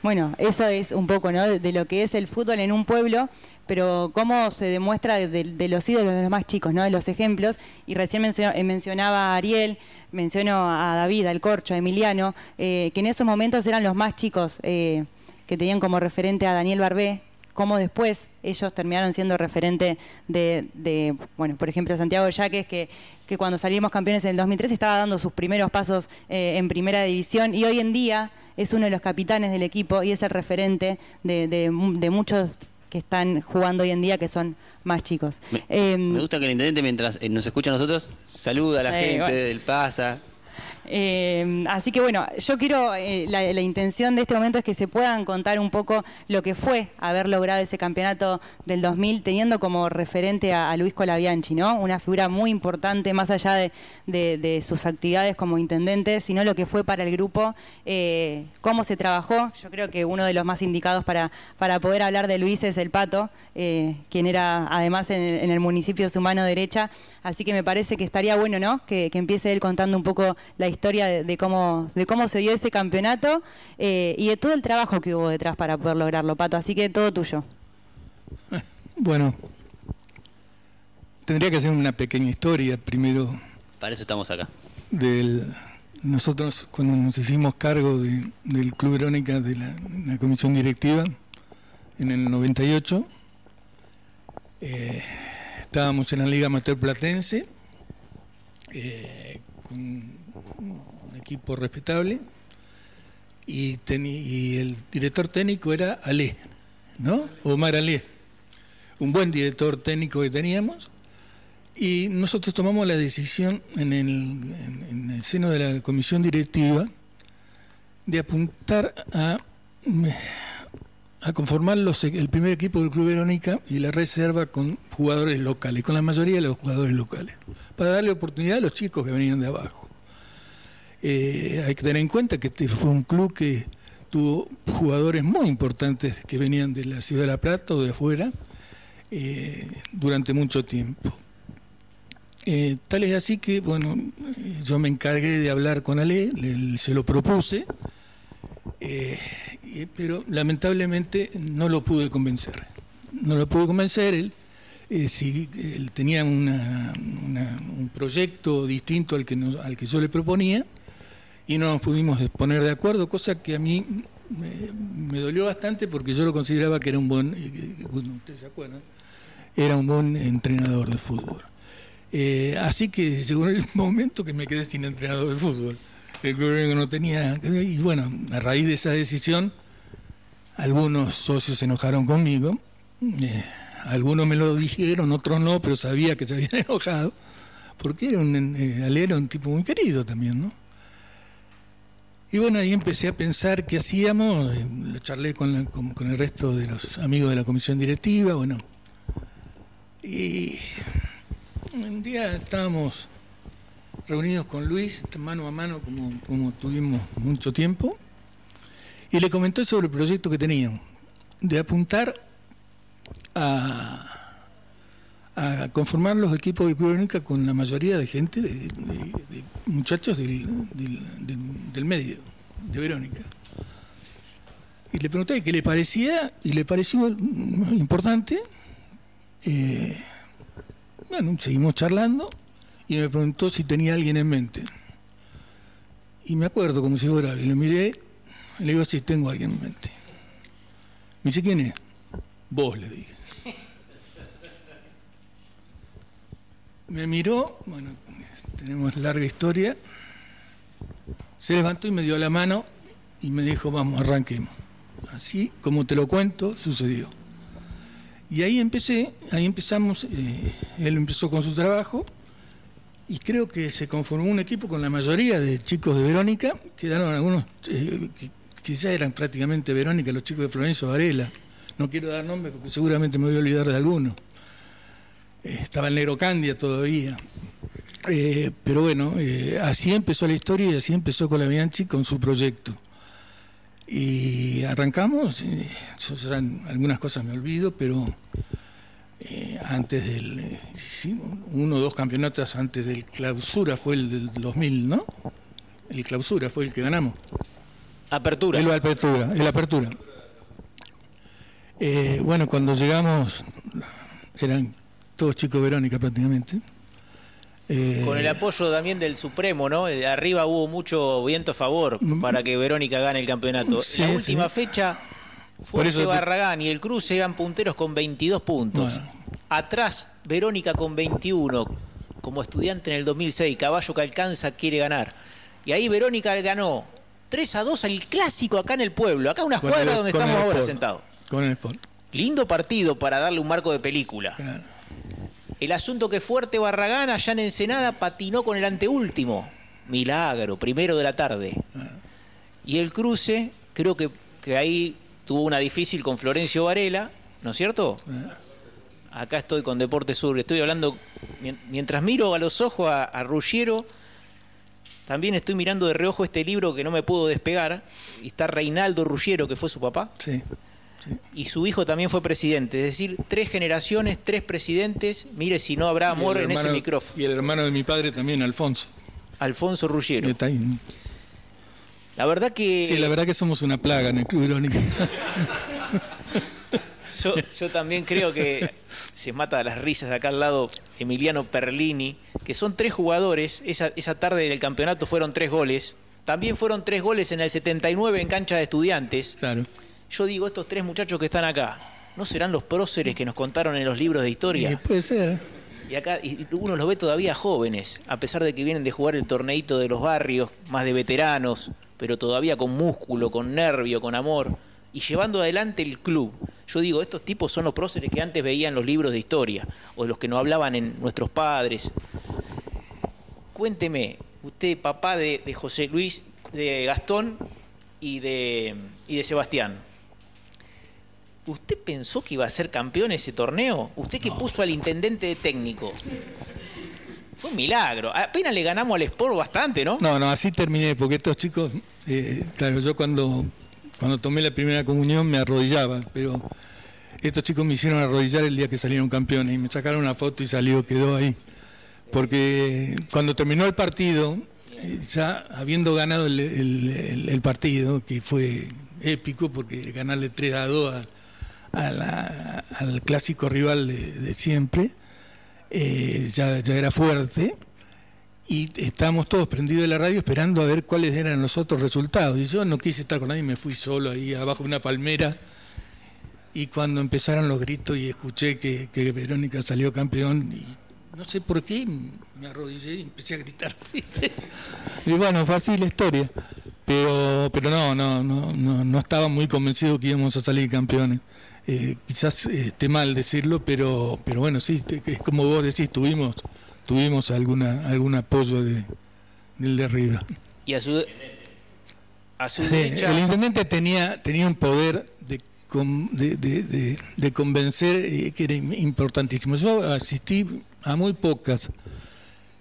Bueno, eso es un poco ¿no? de, lo que es el fútbol en un pueblo, pero cómo se demuestra de, los ídolos de los más chicos, ¿no? de los ejemplos. Y recién mencio- eh, mencionaba a Ariel, menciono a David, al Corcho, a Emiliano, eh, que en esos momentos eran los más chicos eh, que tenían como referente a Daniel Barbé, cómo después ellos terminaron siendo referente de, de, bueno, por ejemplo, Santiago Yaques, que, que cuando salimos campeones en el 2003 estaba dando sus primeros pasos eh, en primera división y hoy en día es uno de los capitanes del equipo y es el referente de, de mu- de muchos que están jugando hoy en día que son más chicos.
Me,
Eh,
me gusta que el intendente, mientras eh, nos escucha a nosotros, saluda a la
Eh,
gente
bueno.
del PASA.
Eh, así que bueno, yo quiero, eh, la, intención de este momento es que se puedan contar un poco lo que fue haber logrado ese campeonato del 2000, teniendo como referente a, Luis Colabianchi, ¿no? Una figura muy importante, más allá de, sus actividades como intendente, sino lo que fue para el grupo, eh, cómo se trabajó. Yo creo que uno de los más indicados para, para poder hablar de Luis es el Pato, quien era además en, el- municipio su mano derecha. Así que me parece que estaría bueno, ¿no? Que empiece él contando un poco la historia de, de cómo, de cómo se dio ese campeonato eh, y de todo el trabajo que hubo detrás para poder lograrlo, Pato. Así que todo tuyo.
Bueno, tendría que hacer una pequeña historia primero
Para eso estamos acá.
del nosotros cuando nos hicimos cargo de- del Club Verónica de la, la comisión directiva en el 98 Eh, estábamos en la Liga Amateur Platense, eh, con un equipo respetable, y, el director técnico era Ale, ¿no? Omar Ale, un buen director técnico que teníamos. Y nosotros tomamos la decisión en el, en- en el seno de la comisión directiva de apuntar a, conformar el primer equipo del Club Verónica y la reserva con jugadores locales, con la mayoría de los jugadores locales, para darle oportunidad a los chicos que venían de abajo. Eh, hay que tener en cuenta que este fue un club que tuvo jugadores muy importantes que venían de la ciudad de La Plata o de afuera eh, durante mucho tiempo. Eh, tal es así que, bueno, yo me encargué de hablar con Ale, le- se lo propuse, pero lamentablemente no lo pude convencer. No lo pude convencer, él, si, él tenía un proyecto distinto al que, al que yo le proponía y no nos pudimos poner de acuerdo, cosa que a mí me, dolió bastante porque yo lo consideraba que era un buen, eh, ustedes se acuerdan, era un buen entrenador de fútbol. Eh, así que llegó el momento que me quedé sin entrenador de fútbol. El club no tenía. Y bueno, a raíz de esa decisión, algunos socios se enojaron conmigo. Eh, algunos me lo dijeron, otros no, pero sabía que se habían enojado. Porque era un, eh, Ale era un tipo muy querido también, ¿no? Y bueno, ahí empecé a pensar qué hacíamos. eh, Lo charlé con, con el resto de los amigos de la comisión directiva. Bueno, y un día estábamos reunidos con Luis, mano a mano, como, como tuvimos mucho tiempo, y le comenté sobre el proyecto que teníamos, de apuntar a, a conformar los equipos de Club Verónica con la mayoría de gente, de, muchachos del, medio, de Verónica. Y le pregunté qué le parecía, y le pareció importante. Eh, bueno, seguimos charlando y me preguntó si tenía alguien en mente. Y me acuerdo como si fuera, y le miré, le digo, sí, tengo alguien en mente. Me dice, ¿quién es? Vos, le dije. Me miró, bueno, tenemos larga historia, se levantó y me dio la mano y me dijo, vamos, arranquemos. Así como te lo cuento, sucedió. Y ahí empecé, ahí empezamos, eh, él empezó con su trabajo y creo que se conformó un equipo con la mayoría de chicos de Verónica, quedaron algunos eh, que, ya eran prácticamente Verónica, los chicos de Florencio Varela. No quiero dar nombres porque seguramente me voy a olvidar de alguno. Estaba el Negro Candia todavía. Eh, pero bueno, eh, así empezó la historia y así empezó con la Bianchi con su proyecto. Y arrancamos, eh, yo ya algunas cosas me olvido, pero eh, antes del, sí, uno o dos campeonatos antes del clausura fue el del 2000, ¿no? El clausura fue el que ganamos.
Apertura.
El apertura, el apertura. Eh, bueno, cuando llegamos, eran todos chicos Verónica prácticamente. Eh,
Con el apoyo también del Supremo, ¿no? De arriba hubo mucho viento a favor para que Verónica gane el campeonato.
Sí,
la última
sí.
fecha,
Por
Fuerte
eso te-
Barragán y el Cruce eran punteros con 22 puntos. Atrás, Verónica con 21, como estudiante en el 2006. Caballo que alcanza quiere ganar. Y ahí Verónica ganó 3 a 2 al clásico acá en el pueblo. Acá una cuadra donde estamos ahora sentados.
Con el Sport.
Lindo partido para darle un marco de película. El asunto que Fuerte Barragán allá en Ensenada patinó con el anteúltimo. Milagro, primero de la tarde. Y el cruce, creo que, que ahí tuvo una difícil con Florencio Varela, ¿no es cierto? Acá estoy con Deporte Sur, estoy hablando, mien- mientras miro a los ojos a, a Ruggiero, también estoy mirando de reojo este libro que no me puedo despegar, y está Reinaldo Ruggiero, que fue su papá,
Sí.
Y su hijo también fue presidente, es decir, tres generaciones, tres presidentes, mire si no habrá amor en ese micrófono.
Y el hermano de mi padre también, Alfonso.
Alfonso Ruggiero.
Está ahí.
La verdad que...
Sí, la verdad que somos una plaga en el Club Verónica.
Yo, yo también creo que se mata de las risas acá al lado Emiliano Perlini, que son tres jugadores. Esa, esa tarde del campeonato fueron tres goles. También fueron tres goles en el 79 en cancha de estudiantes.
Claro.
Yo digo, estos tres muchachos que están acá, ¿No serán los próceres que nos contaron en los libros de historia?
Eh, puede ser.
Y acá y uno los ve todavía jóvenes, a pesar de que vienen de jugar el torneito de los barrios, más de veteranos, pero todavía con músculo, con nervio, con amor, y llevando adelante el club. Yo digo, estos tipos son los próceres que antes veían los libros de historia, o los que nos hablaban en nuestros padres. Cuénteme, usted, papá de, de José Luis, de Gastón y de, y de Sebastián. ¿Usted pensó que iba a ser campeón ese torneo? ¿Usted que puso al intendente de técnico? Fue un milagro. Apenas le ganamos al Sport bastante, ¿no?
No, no, así terminé, porque estos chicos, eh, claro, yo cuando, cuando tomé la primera comunión me arrodillaba, pero estos chicos me hicieron arrodillar el día que salieron campeones y me sacaron una foto y salió, quedó ahí. Porque cuando terminó el partido, eh, ya habiendo ganado el, el- el- el partido, que fue épico, porque ganarle 3 a 2 a- a la- al clásico rival de, siempre, eh, ya, ya era fuerte y estábamos todos prendidos de la radio esperando a ver cuáles eran los otros resultados. Y yo no quise estar con nadie, me fui solo ahí abajo de una palmera. Y cuando empezaron los gritos y escuché que, que Verónica salió campeón, y no sé por qué me arrodillé y empecé a gritar. y bueno, fue así la historia. Pero, pero no, no, no, no, no estaba muy convencido que íbamos a salir campeones. Eh, quizás eh, esté mal decirlo, pero, pero bueno, sí, es como vos decís, tuvimos, tuvimos alguna, algún apoyo de, del de arriba.
Y a su, a su
Sí,
derecha...
el intendente tenía, tenía un poder de, de, de- de- de convencer eh, que era im- importantísimo. Yo asistí a muy pocas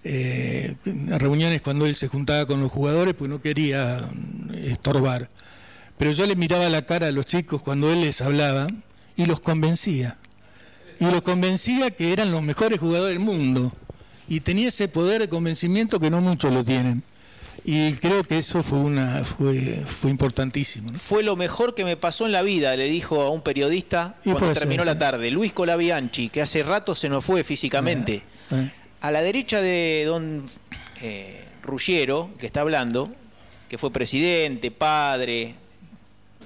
eh, reuniones cuando él se juntaba con los jugadores, pues no quería mm, estorbar. Pero yo le miraba la cara a los chicos cuando él les hablaba y los convencía. Y los convencía que eran los mejores jugadores del mundo. Y tenía ese poder de convencimiento que no muchos lo tienen. Y creo que eso fue una fue, fue importantísimo. ¿no?
Fue lo mejor que me pasó en la vida, le dijo a un periodista
Y
cuando terminó
sí.
la tarde. Luis Colabianchi, que hace rato se nos fue físicamente.
Eh,
A la derecha de don eh, Ruggiero, que está hablando, que fue presidente, padre,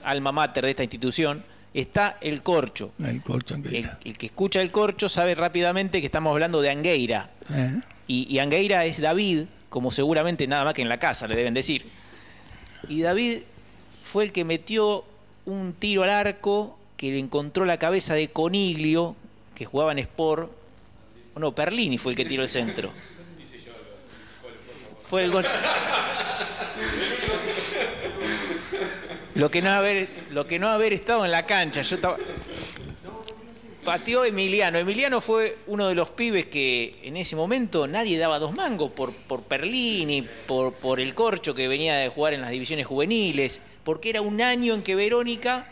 alma mater de esta institución, está el corcho.
El corcho
El,
Angueira.
el que escucha el corcho sabe rápidamente que estamos hablando de Angueira.
Eh,
Y, y Angueira es David, como seguramente nada más que en la casa le deben decir. Y David fue el que metió un tiro al arco que le encontró la cabeza de Coniglio, que jugaba en Sport. No, Perlini fue el que tiró el centro. Fue el gol. Lo que no haber, lo que no haber estado en la cancha. Yo estaba. Pateó Emiliano. Emiliano fue uno de los pibes que en ese momento nadie daba dos mangos por, por Perlini, por, por el corcho que venía de jugar en las divisiones juveniles, porque era un año en que Verónica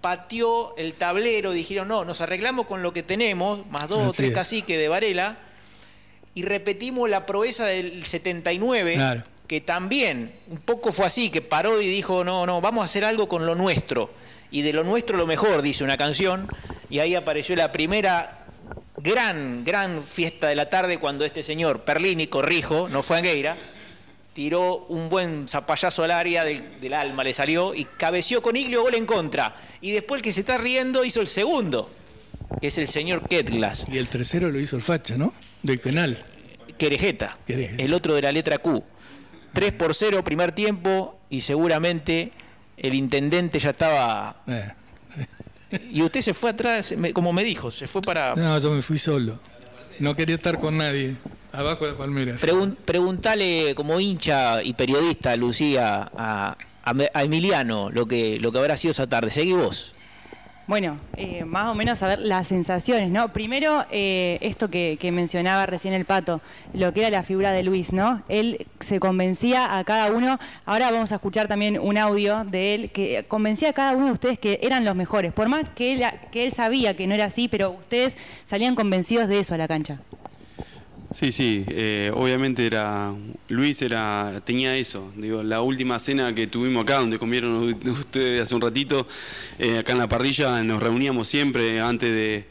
pateó el tablero, dijeron, no, nos arreglamos con lo que tenemos, más dos o tres
es.
caciques de Varela, y repetimos la proeza del 79,
Claro.
Que también un poco fue así, que paró y dijo, no, no, vamos a hacer algo con lo nuestro. Y de lo nuestro lo mejor, dice una canción, y ahí apareció la primera gran, gran fiesta de la tarde cuando este señor, Perlini, corrijo, no fue Angueira, tiró un buen zapallazo al área del, del alma, le salió y cabeció con Iglio gol en contra. Y después el que se está riendo hizo el segundo, que es el señor Ketglas.
y el tercero lo hizo el Facha, ¿no? Del penal.
Querejeta,
Querejeta.
el otro de la letra Q. 3 por 0 primer tiempo y seguramente el intendente ya estaba...
Eh.
Y usted se fue atrás, como me dijo, se fue para...
No, yo me fui solo. No quería estar con nadie. Abajo de la palmera.
Pregun- preguntale como hincha y periodista, Lucía, a, a Emiliano lo que, lo que habrá sido esa tarde. Seguí vos.
Bueno, eh, más o menos a ver las sensaciones, ¿no? Primero, eh, esto que, que mencionaba recién el Pato, lo que era la figura de Luis, ¿no? Él se convencía a cada uno, ahora vamos a escuchar también un audio de él, que convencía a cada uno de ustedes que eran los mejores, por más que él, que él sabía que no era así, pero ustedes salían convencidos de eso a la cancha.
Sí, sí, eh, obviamente era Luis era tenía eso, digo, la última cena que tuvimos acá donde comieron ustedes hace un ratito, eh, acá en la parrilla nos reuníamos siempre antes de,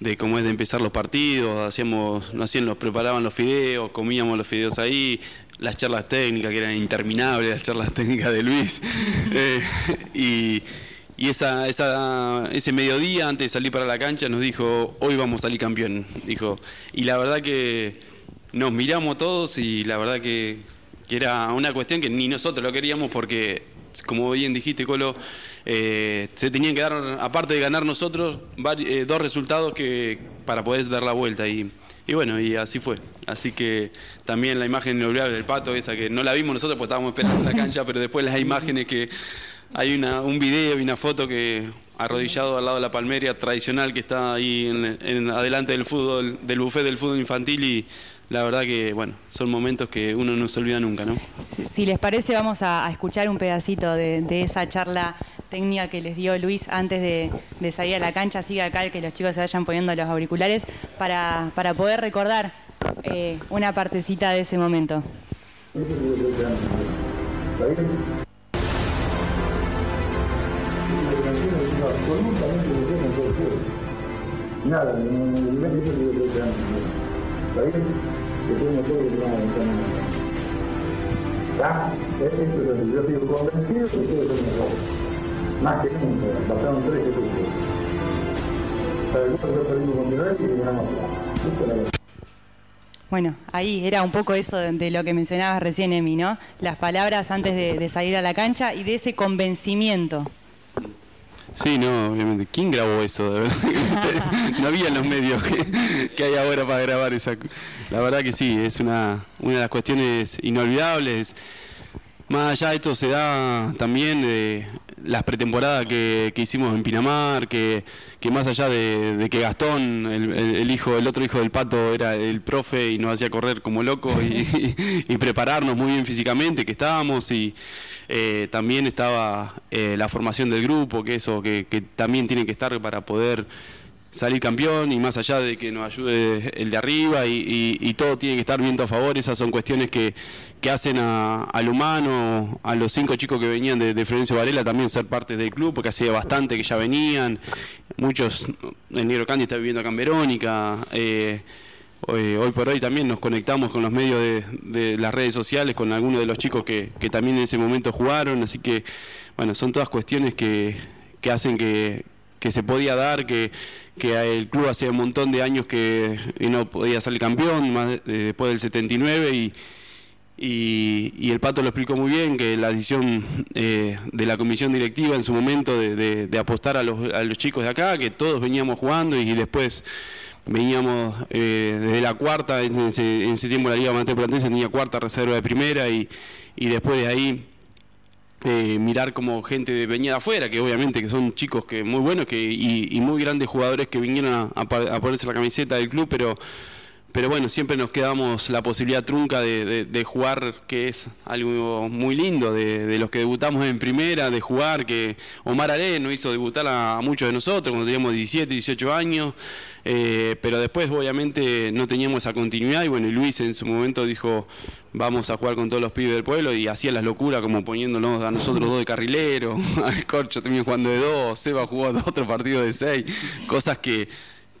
de cómo es de empezar los partidos, hacíamos, nos hacían, nos preparaban los fideos, comíamos los fideos ahí, las charlas técnicas que eran interminables, las charlas técnicas de Luis, eh, y, y esa, esa, ese mediodía, antes de salir para la cancha, nos dijo, hoy vamos a salir campeón. Dijo, y la verdad que nos miramos todos y la verdad que, que era una cuestión que ni nosotros lo queríamos porque, como bien dijiste, Colo, eh, se tenían que dar, aparte de ganar nosotros, eh, dos resultados que para poder dar la vuelta. Y, y bueno, y así fue. Así que también la imagen inolvidable del pato, esa que no la vimos nosotros porque estábamos esperando en la cancha, pero después las imágenes que hay una, un video y una foto que arrodillado al lado de la palmeria tradicional que está ahí en, en- adelante del fútbol, del buffet del fútbol infantil y la verdad que bueno, son momentos que uno no se olvida nunca, ¿no?
Si, si les parece, vamos a, a escuchar un pedacito de, de esa charla técnica que les dio Luis antes de, de salir a la cancha. Siga acá el que los chicos se vayan poniendo los auriculares para, para poder recordar eh, una partecita de ese momento.
Nada, no, no, no, no, no, ¿Está bien? Que tenemos todo lo que vamos a entender. ¿Está? Esto es lo que yo estoy convencido que ustedes son mejores. Más que nunca, pasaron tres que tuve. Pero el otro perdimos con Mineral y ganamos. Esto es la verdad.
Bueno, ahí era un poco eso de, de lo que mencionabas recién, Emi, ¿no? Las palabras antes de, de salir a la cancha y de ese convencimiento.
Sí, no, obviamente. ¿Quién grabó eso? De verdad? no había los medios que, que hay ahora para grabar esa. La verdad que sí, es una, una de las cuestiones inolvidables. Más allá de esto se da también de las pretemporadas que, que hicimos en Pinamar, que, que más allá de, que Gastón, el hijo, el otro hijo del pato, era el profe y nos hacía correr como locos y, y prepararnos muy bien físicamente, que estábamos y eh, también estaba eh, la formación del grupo, que eso que, también tiene que estar para poder salir campeón y más allá de que nos ayude el de arriba y, todo tiene que estar viento a favor, esas son cuestiones que, que hacen a- al humano, a los cinco chicos que venían de, de Florencio Varela también ser parte del club, porque hacía bastante que ya venían, muchos, el Negro Candy está viviendo acá en Verónica, eh, Hoy, hoy por hoy también nos conectamos con los medios de, de las redes sociales, con algunos de los chicos que, que también en ese momento jugaron, así que bueno, son todas cuestiones que, que hacen que, que se podía dar, que, que el club hacía un montón de años que no podía salir campeón, más de- después del 79 y, y, y el Pato lo explicó muy bien, que la decisión eh, de la comisión directiva en su momento de, de- de apostar a los, a los chicos de acá, que todos veníamos jugando y después veníamos eh, desde la cuarta, en ese, en ese tiempo la Liga Amateur Platense tenía cuarta reserva de primera y, y después de ahí eh, mirar como gente de- venía de afuera, que obviamente que son chicos que muy buenos que, y, muy grandes jugadores que vinieron a, a ponerse la camiseta del club, pero pero bueno, siempre nos quedamos la posibilidad trunca de, de- de jugar, que es algo muy lindo, de, de los que debutamos en primera, de jugar, que Omar Ale nos hizo debutar a, a muchos de nosotros cuando teníamos 17, 18 años, eh, pero después obviamente no teníamos esa continuidad y bueno, y Luis en su momento dijo, vamos a jugar con todos los pibes del pueblo y hacía las locuras como poniéndonos a nosotros dos de carrilero, al Corcho también jugando de dos, Seba jugó otro partido de seis, cosas que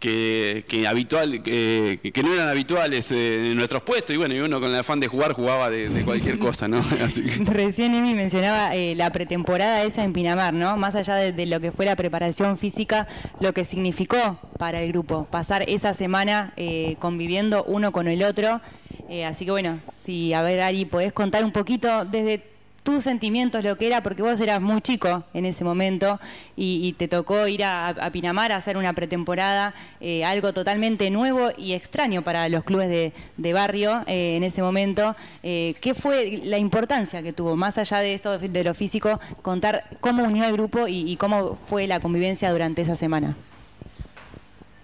que, que habitual que, que no eran habituales eh, en nuestros puestos y bueno y uno con el afán de jugar jugaba de, de cualquier cosa no así que
Recién Emi mencionaba eh, la pretemporada esa en Pinamar, ¿no? Más allá de, de lo que fue la preparación física, lo que significó para el grupo pasar esa semana eh, conviviendo uno con el otro. Eh, así que bueno, si a ver Ari, podés contar un poquito desde tus sentimientos lo que era, porque vos eras muy chico en ese momento y, te tocó ir a, Pinamar a hacer una pretemporada, eh, algo totalmente nuevo y extraño para los clubes de, de barrio eh, en ese momento. Eh, ¿Qué fue la importancia que tuvo, más allá de esto de lo físico, contar cómo unió el grupo y, y cómo fue la convivencia durante esa semana?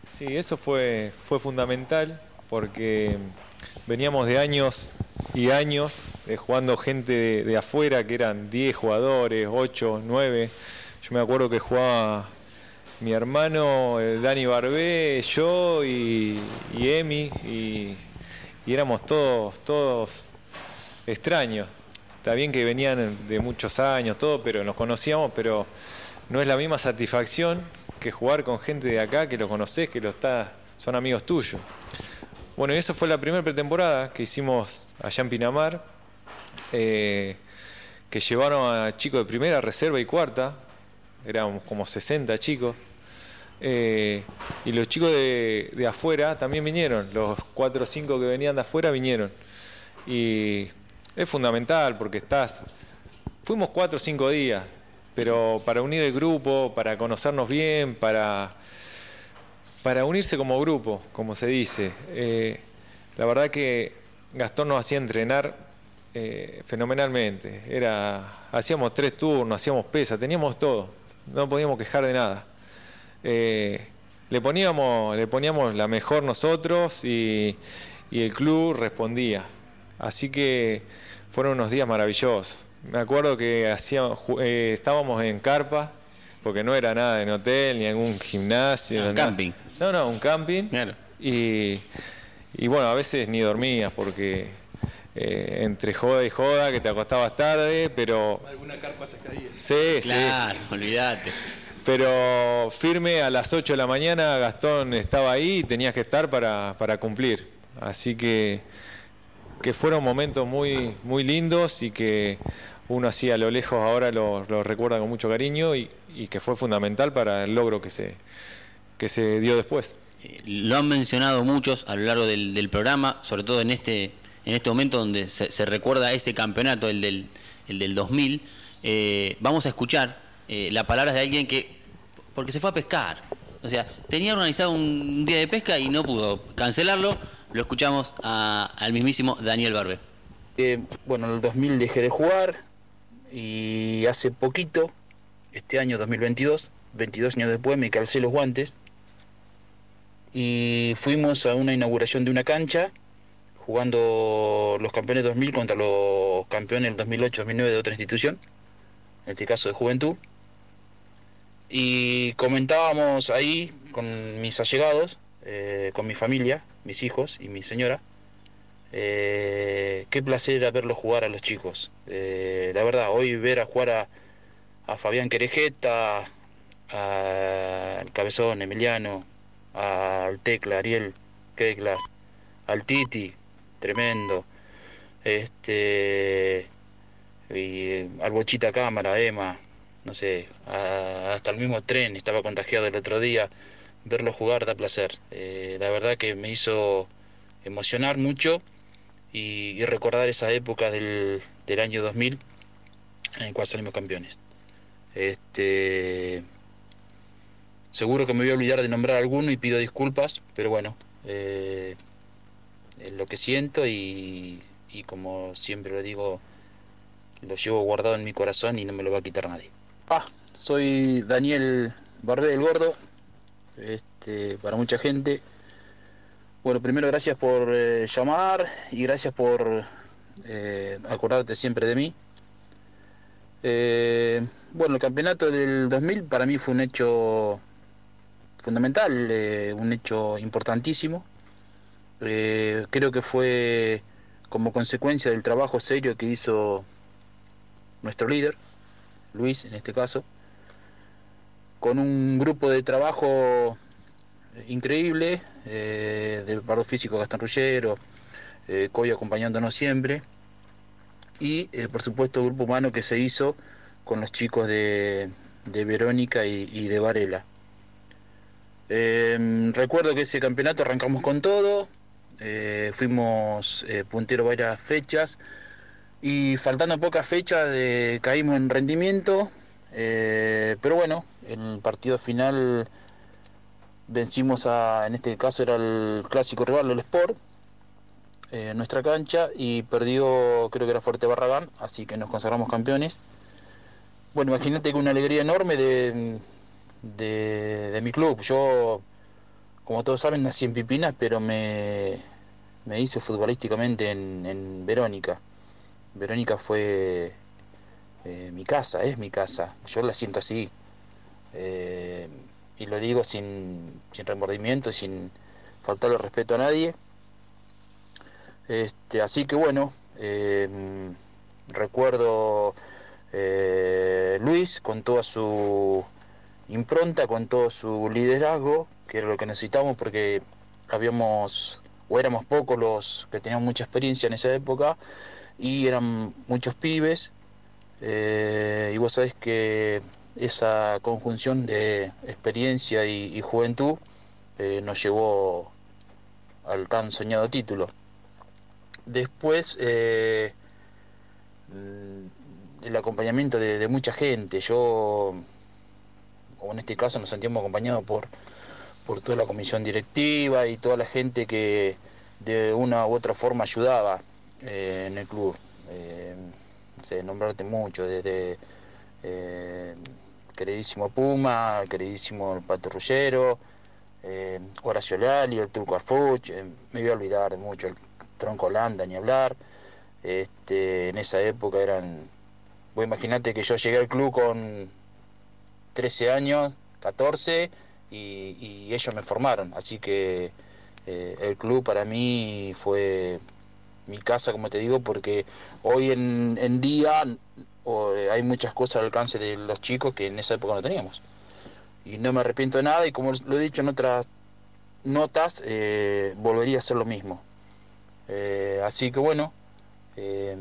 Sí, eso fue, fue fundamental porque veníamos de años y años eh, jugando gente de, afuera que eran 10 jugadores, 8, 9. Yo me acuerdo que jugaba mi hermano eh, Dani Barbé, yo y, Emi y, y éramos todos, todos extraños. Está bien que venían de muchos años, todo, pero nos conocíamos, pero no es la misma satisfacción que jugar con gente de acá que lo conoces, que lo está, son amigos tuyos. Bueno, y esa fue la primera pretemporada que hicimos allá en Pinamar, eh, que llevaron a chicos de primera, reserva y cuarta, éramos como 60 chicos. Eh, y los chicos de, de afuera también vinieron, los 4 o 5 que venían de afuera vinieron. Y es fundamental porque estás, fuimos 4 o 5 días, pero para unir el grupo, para conocernos bien, para, para unirse como grupo, como se dice. Eh, la verdad que Gastón nos hacía entrenar eh, fenomenalmente. Era, hacíamos tres turnos, hacíamos pesa, teníamos todo. No podíamos quejar de nada. Eh, le, poníamos, le poníamos la mejor nosotros y, el club respondía. Así que fueron unos días maravillosos. Me acuerdo que hacíamos, estábamos en carpa, porque no era nada en hotel ni en un gimnasio.
Un
nada.
camping.
No, no, un camping. Y, y bueno, a veces ni dormías porque eh, entre joda y joda, que te acostabas tarde, pero
Alguna carpa se caía.
sí,
Claro,
sí.
olvídate.
Pero firme a las 8 de la mañana Gastón estaba ahí y tenías que estar para, para cumplir. Así que, que fueron momentos muy, muy lindos y que uno así a lo lejos ahora lo, lo recuerda con mucho cariño y, y que fue fundamental para el logro que se, que se dio después.
Lo han mencionado muchos a lo largo del, del programa, sobre todo en este, en este momento donde se, se recuerda ese campeonato, el del, el del 2000. Eh, vamos a escuchar eh, las palabras de alguien que, porque se fue a pescar, o sea, tenía organizado un día de pesca y no pudo cancelarlo. Lo escuchamos a- al mismísimo Daniel Barbe.
Eh, bueno, en el 2000 dejé de jugar y hace poquito, este año 2022, 22 años después, me calcé los guantes y fuimos a una inauguración de una cancha jugando los campeones 2000 contra los campeones del 2008-2009 de otra institución, en este caso de Juventud. Y comentábamos ahí con mis allegados, eh, con mi familia, mis hijos y mi señora, eh, qué placer era verlos jugar a los chicos. Eh, la verdad, hoy ver a jugar a, a Fabián Querejeta, al Cabezón, Emiliano, al Tecla, Ariel, Keklas, al Titi, tremendo, este, eh, al Bochita Cámara, Emma, no sé, hasta el mismo tren estaba contagiado el otro día. Verlo jugar da placer. Eh, la verdad que me hizo emocionar mucho y, y recordar esa época del, del año 2000 en el cual salimos campeones. Este, seguro que me voy a olvidar de nombrar alguno y pido disculpas, pero bueno, eh, es lo que siento y, y como siempre lo digo, lo llevo guardado en mi corazón y no me lo va a quitar nadie. Ah, soy Daniel Barbé del Gordo, este, para mucha gente. Bueno, primero gracias por eh, llamar y gracias por eh, acordarte siempre de mí. Eh, bueno, el campeonato del 2000 para mí fue un hecho fundamental, eh, un hecho importantísimo. Eh, creo que fue como consecuencia del trabajo serio que hizo nuestro líder, Luis en este caso, con un grupo de trabajo increíble, del paro físico Gastón Rullero, Coy acompañándonos siempre, y eh, por supuesto el grupo humano que se hizo con los chicos de, de Verónica y, de Varela. Eh, recuerdo que ese campeonato arrancamos con todo, eh, fuimos eh, puntero varias fechas y faltando pocas fechas caímos en rendimiento, pero bueno, en el partido final vencimos a, en este caso era el clásico rival del Sport, eh, nuestra cancha y perdió creo que era Fuerte Barragán, así que nos consagramos campeones. Bueno, imagínate que una alegría enorme de, de, de mi club. Yo, como todos saben, nací en Pipinas, pero me, me hice futbolísticamente en, en Verónica. Verónica fue eh, mi casa, es mi casa. Yo la siento así. Eh, y lo digo sin, sin remordimiento, sin faltarle respeto a nadie. Este, así que bueno, eh, recuerdo eh, Luis con toda su impronta, con todo su liderazgo, que era lo que necesitábamos porque habíamos o éramos pocos los que teníamos mucha experiencia en esa época y eran muchos pibes eh, y vos sabés que esa conjunción de experiencia y, y juventud eh, nos llevó al tan soñado título. Después, eh, mm, el acompañamiento de, mucha gente. Yo, o en este caso, nos sentimos acompañados por, por toda la comisión directiva y toda la gente que de una u otra forma ayudaba eh, en el club. Eh, sé, nombrarte mucho, desde eh, queridísimo Puma, queridísimo el Pato Rullero, Horacio Lali, el Turco Arfuch, me voy a olvidar de mucho, el Tronco Landa, ni hablar. Este, en esa época eran, vos imaginate que yo llegué al club con 13 años, 14, y, ellos me formaron, así que eh, el club para mí fue mi casa, como te digo, porque hoy en, día eh, hay muchas cosas al alcance de los chicos que en esa época no teníamos. Y no me arrepiento de nada y como lo he dicho en otras notas, eh, volvería a hacer lo mismo. Eh, así que bueno, eh,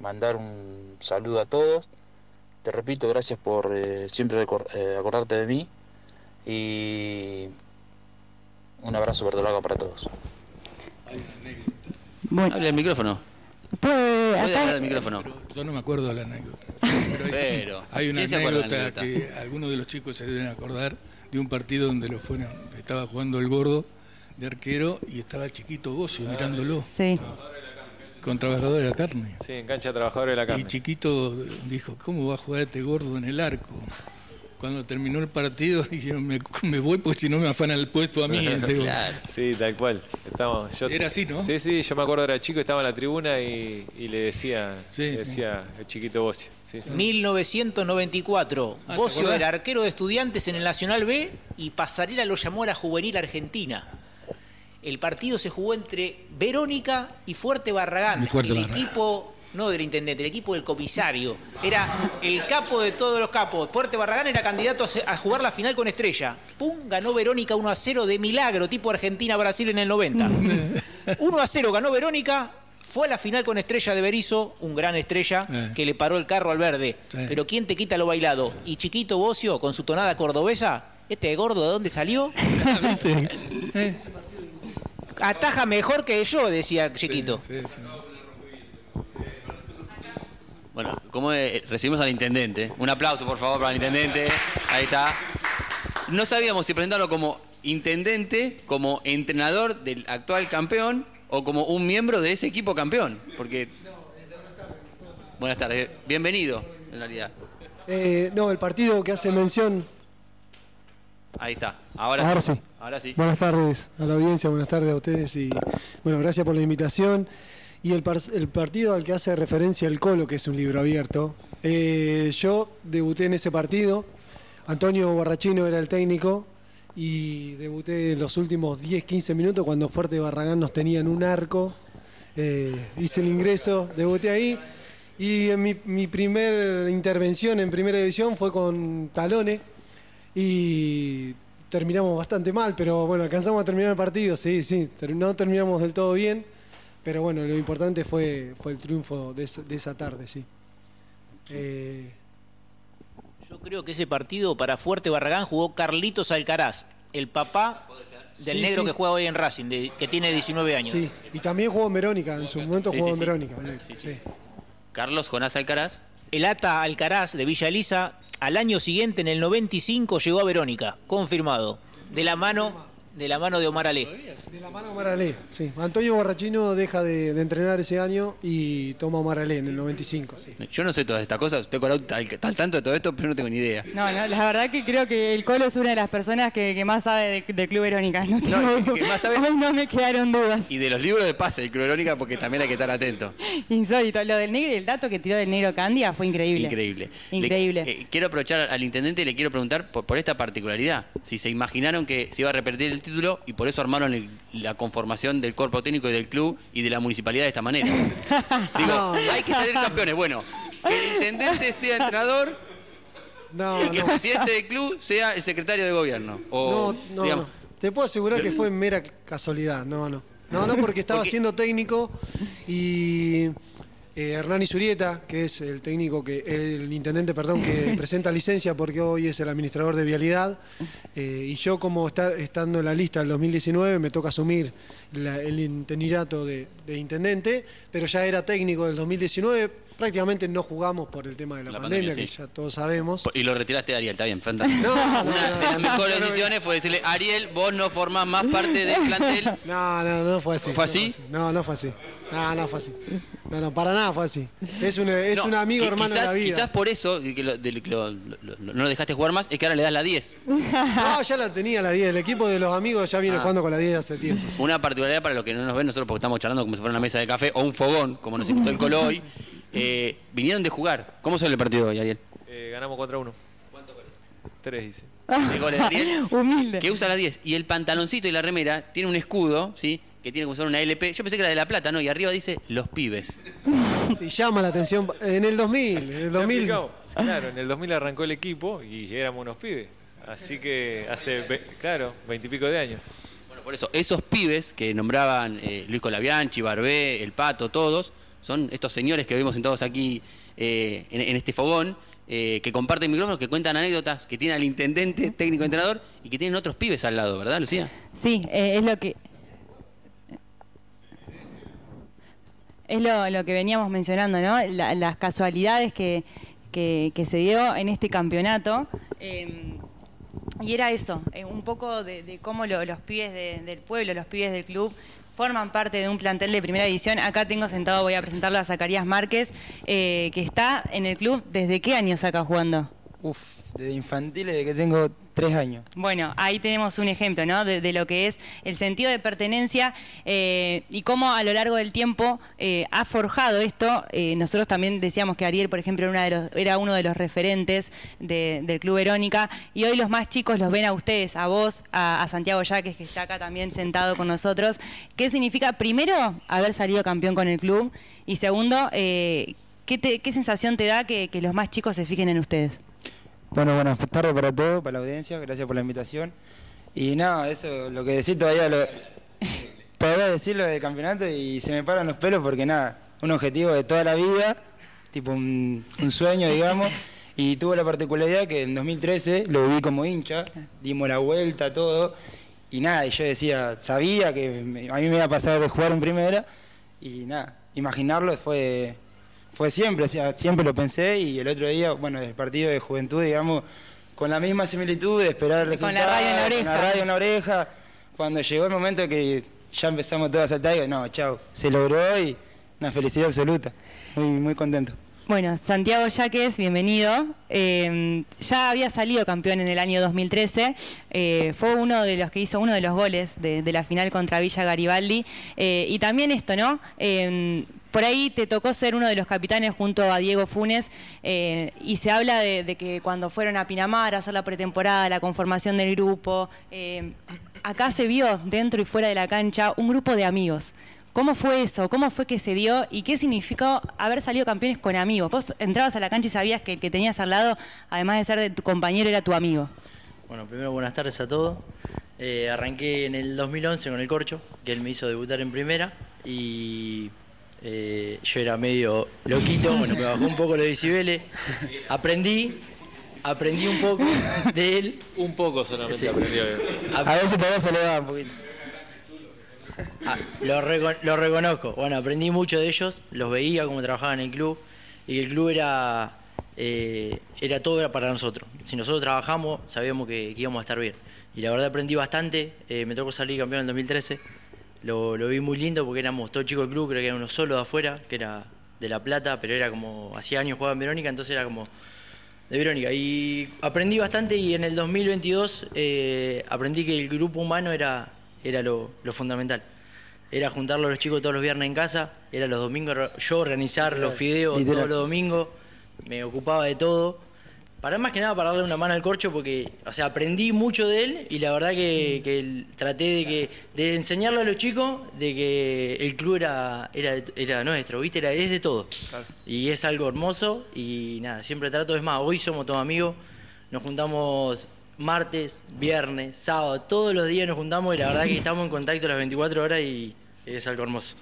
mandar un saludo a todos. Te repito, gracias por eh, siempre recor- eh, acordarte de mí y un abrazo verdolaga para todos.
Hable el micrófono. Puede hablar al micrófono.
Yo no me acuerdo de la acuerdo.
Pero,
Hay una
¿quién se acuerda de la
anécdota,
anécdota?
que algunos de los chicos se deben acordar de un partido donde lo fueron, estaba jugando el gordo de arquero y estaba chiquito Bocio mirándolo.
Sí.
Con trabajadores de la carne.
Sí, en cancha trabajadores de la carne.
Y chiquito dijo, ¿cómo va a jugar este gordo en el arco? Cuando terminó el partido dijeron, me, me voy porque si no me afanan el puesto a mí. Digo,
Sí, tal cual. Estamos, yo-
Era así, ¿no?
Sí, sí, yo me acuerdo era chico, estaba en la tribuna y, y le decía,
Sí,
le
sí.
decía el chiquito Bocio. Sí, sí.
1994.
Ah, ¿te
Bocio era arquero de estudiantes en el Nacional B y Pasarela lo llamó a la juvenil argentina. El partido se jugó entre Verónica y Fuerte Barragán.
Y Fuerte
el
Barragán.
equipo, no del intendente, el equipo del comisario. Era el capo de todos los capos. Fuerte Barragán era candidato a jugar la final con Estrella. Pum, ganó Verónica 1 a 0 de milagro, tipo Argentina-Brasil en el 90. 1 a 0 ganó Verónica. Fue a la final con Estrella de Berizo, un gran estrella,
Eh.
que le paró el carro al verde.
Sí.
Pero ¿quién te quita lo bailado? Y Chiquito Bocio, con su tonada cordobesa, este gordo, ¿de dónde salió?
Eh.
Ataja mejor que yo, decía Chiquito.
Bueno, como eh, recibimos al intendente. Un aplauso, por favor, para el intendente. Ahí está. No sabíamos si presentarlo como intendente, como entrenador del actual campeón o como un miembro de ese equipo campeón. Porque. Buenas tardes. Bienvenido, en realidad.
Eh, no, el partido que hace mención.
Ahí está. Ahora,
Ahora
sí.
sí.
Ahora sí.
Buenas tardes a la audiencia, buenas tardes a ustedes y bueno, gracias por la invitación. Y el, par- el partido al que hace referencia el Colo, que es un libro abierto, eh, yo debuté en ese partido, Antonio Barrachino era el técnico y debuté en los últimos 10, 15 minutos cuando Fuerte Barragán nos tenía en un arco, Eh, hice el ingreso, debuté ahí y en mi, mi primer intervención en primera división fue con Talone y terminamos bastante mal, pero bueno, alcanzamos a terminar el partido, sí, sí, no terminamos del todo bien, pero bueno, lo importante fue, fue el triunfo de, esa- de esa tarde, sí. Eh,
Yo creo que ese partido para Fuerte Barragán jugó Carlitos Alcaraz, el papá del
Sí,
negro
sí.
que juega hoy en Racing, de- que tiene 19 años.
sí, y también jugó en Verónica, en su momento
Sí,
jugó
sí,
en
sí.
Verónica.
Sí,
sí.
Carlos Jonás Alcaraz.
El Ata Alcaraz de Villa Elisa, al año siguiente, en el 95, llegó a Verónica, confirmado, de la mano de, la mano de Omar Ale.
De la mano Omar Ale, sí. Antonio Borrachino deja de, de entrenar ese año y toma Omar Ale en el 95, sí.
Yo no sé todas estas cosas. Estoy con- al, al tanto de todo esto, pero no tengo ni idea.
No, no, la verdad que creo que el Colo es una de las personas que, que más sabe de- del Club Verónica. No, tengo-
que más sabe-
Hoy no me quedaron dudas.
Y de los libros de pase, el Club Verónica, porque también hay que estar atento.
Insólito. Lo del negro y el dato que tiró del negro Candia fue increíble.
Increíble.
Increíble.
Le- eh, quiero aprovechar al intendente y le quiero preguntar por, por esta particularidad. Si se imaginaron que se iba a repetir el título y por eso armaron el- la conformación del cuerpo técnico y del club y de la municipalidad de esta manera. Digo, hay que salir campeones. Bueno, que el intendente sea entrenador
No,
y que el
no.
presidente del club sea el secretario de gobierno. O,
No, no,
digamos,
no. Te puedo asegurar que fue mera casualidad. No, no. No, no, porque estaba
Porque-
siendo técnico y eh, Hernán Isurieta, que es el técnico que, el intendente, perdón, que presenta licencia porque hoy es el administrador de vialidad. Eh, y yo, como estar, estando en la lista del 2019, me toca asumir la- el interinato de, de intendente, pero ya era técnico del 2019. Prácticamente no jugamos por el tema de la,
La
pandemia,
pandemia,
que ya todos sabemos.
Y lo retiraste a Ariel, está bien, fantástico.
No, no,
Una
no,
de las
no,
mejores
no, no,
decisiones fue decirle, Ariel, vos no formás más parte del plantel.
No, no, no fue así.
¿Fue así?
No, no fue así. No, no fue así. No, no, para nada fue así. Es un, es
No,
un amigo hermano
quizás,
de la vida.
Quizás por eso que lo- de- que lo- lo- lo- no lo dejaste jugar más, es que ahora le das la 10.
No, ya la tenía la 10. El equipo de los amigos ya viene
Ah.
jugando con la 10 hace tiempo.
Una particularidad para los que no nos ven nosotros porque estamos charlando como si fuera una mesa de café o un fogón, como nos invitó el Colo hoy. Eh, vinieron de jugar. ¿Cómo sale el partido hoy, Ariel?
Eh, ganamos 4 a 1. ¿Cuántos goles? 3, dice.
de goles de Ariel,
Humilde.
que usa la 10. Y el pantaloncito y la remera tiene un escudo, ¿sí? Que tiene si fuera una LP. Yo pensé que era de La Plata, ¿no? Y arriba dice los pibes.
Sí, llama la atención. En el 2000, en el
Ya
2000.
explicamos. Claro, en el 2000 arrancó el equipo y éramos unos pibes. Así que hace, ve- claro, veintipico de años.
Bueno, por eso, esos pibes que nombraban eh, Luis Colabianchi, Barbé, El Pato, todos, son estos señores que vemos sentados aquí eh, en, este fogón, eh, que comparten micrófonos, que cuentan anécdotas, que tienen al intendente, técnico entrenador, y que tienen otros pibes al lado, ¿verdad, Lucía?
Sí, eh, es lo que. Es lo, lo que veníamos mencionando, ¿no? La- las casualidades que, que- se dio en este campeonato. y era eso, un poco de, cómo lo- los pibes de- del pueblo, los pibes del club, forman parte de un plantel de primera división. Acá tengo sentado, voy a presentarlo a Zacarías Márquez, eh, que está en el club. ¿Desde qué años acá jugando?
Uf, desde infantil, desde que tengo tres años.
Bueno, ahí tenemos un ejemplo, ¿no? De, lo que es el sentido de pertenencia eh, y cómo a lo largo del tiempo eh, ha forjado esto. Eh, nosotros también decíamos que Ariel, por ejemplo, era, uno de los referentes de- del Club Verónica y hoy los más chicos los ven a ustedes, a vos, a, Santiago Yaques, que está acá también sentado con nosotros. ¿Qué significa, primero, haber salido campeón con el club? Y segundo, ¿qué, te- qué sensación te da que, que los más chicos se fijen en ustedes?
Bueno, buenas tardes para todos, para la audiencia, gracias por la invitación. Y nada, eso, lo que decir todavía, lo, todavía decir lo del campeonato y se me paran los pelos porque nada, un objetivo de toda la vida, tipo un, sueño, digamos. Y tuvo la particularidad que en 2013 lo viví como hincha, dimos la vuelta, todo. Y nada, y yo decía, sabía que a mí me iba a pasar de jugar en primera. Y nada, imaginarlo fue, fue siempre, o sea, siempre lo pensé. Y el otro día, bueno, el partido de juventud, digamos, con la misma similitud de esperar el
Con la radio en la
resultado, con la
oreja.
radio en la oreja. Cuando llegó el momento que ya empezamos todos a saltar, digo, no, chao, se logró y una felicidad absoluta. Muy, muy contento.
Bueno, Santiago Yaques, bienvenido. Eh, ya había salido campeón en el año 2013. eh, fue uno de los que hizo uno de los goles de, de la final contra Villa Garibaldi. Eh, y también esto, ¿no? Por ahí te tocó ser uno de los capitanes junto a Diego Funes eh, y se habla de, que cuando fueron a Pinamar a hacer la pretemporada, la conformación del grupo, eh, acá se vio dentro y fuera de la cancha un grupo de amigos. ¿Cómo fue eso? ¿Cómo fue que se dio? ¿Y qué significó haber salido campeones con amigos? Vos entrabas a la cancha y sabías que el que tenías al lado, además de ser tu compañero, era tu amigo.
Bueno, primero buenas tardes a todos. Eh, arranqué en el 2011 con el Corcho, que él me hizo debutar en primera y eh, yo era medio loquito, bueno, me bajó un poco los decibeles. Aprendí, aprendí un poco de él.
Un poco solamente
Sí.
aprendió.
A veces todavía se le va un poquito.
Ah, lo, reco- lo reconozco. Bueno, aprendí mucho de ellos, los veía cómo trabajaban en el club y el club era, eh, era todo era para nosotros. Si nosotros trabajamos, sabíamos que, que íbamos a estar bien. Y la verdad aprendí bastante. eh, me tocó salir campeón en el 2013. Lo, lo vi muy lindo porque éramos todos chicos del club, creo que era uno solo de afuera, que era de La Plata, pero era como, hacía años jugaba en Verónica, entonces era como de Verónica. Y aprendí bastante y en el 2022 eh, aprendí que el grupo humano era, era lo, lo fundamental. Era juntarlo a los chicos todos los viernes en casa, era los domingos yo organizar los fideos todos los domingos, me ocupaba de todo. Para más que nada para darle una mano al corcho porque, o sea, aprendí mucho de él y la verdad que, que traté de que de enseñarle a los chicos de que el club era, era, era nuestro, ¿viste? Era, es de todo. Y es algo hermoso y nada, siempre trato, es más, hoy somos todos amigos, nos juntamos martes, viernes, sábado, todos los días nos juntamos y la verdad que estamos en contacto las 24 horas y es algo hermoso.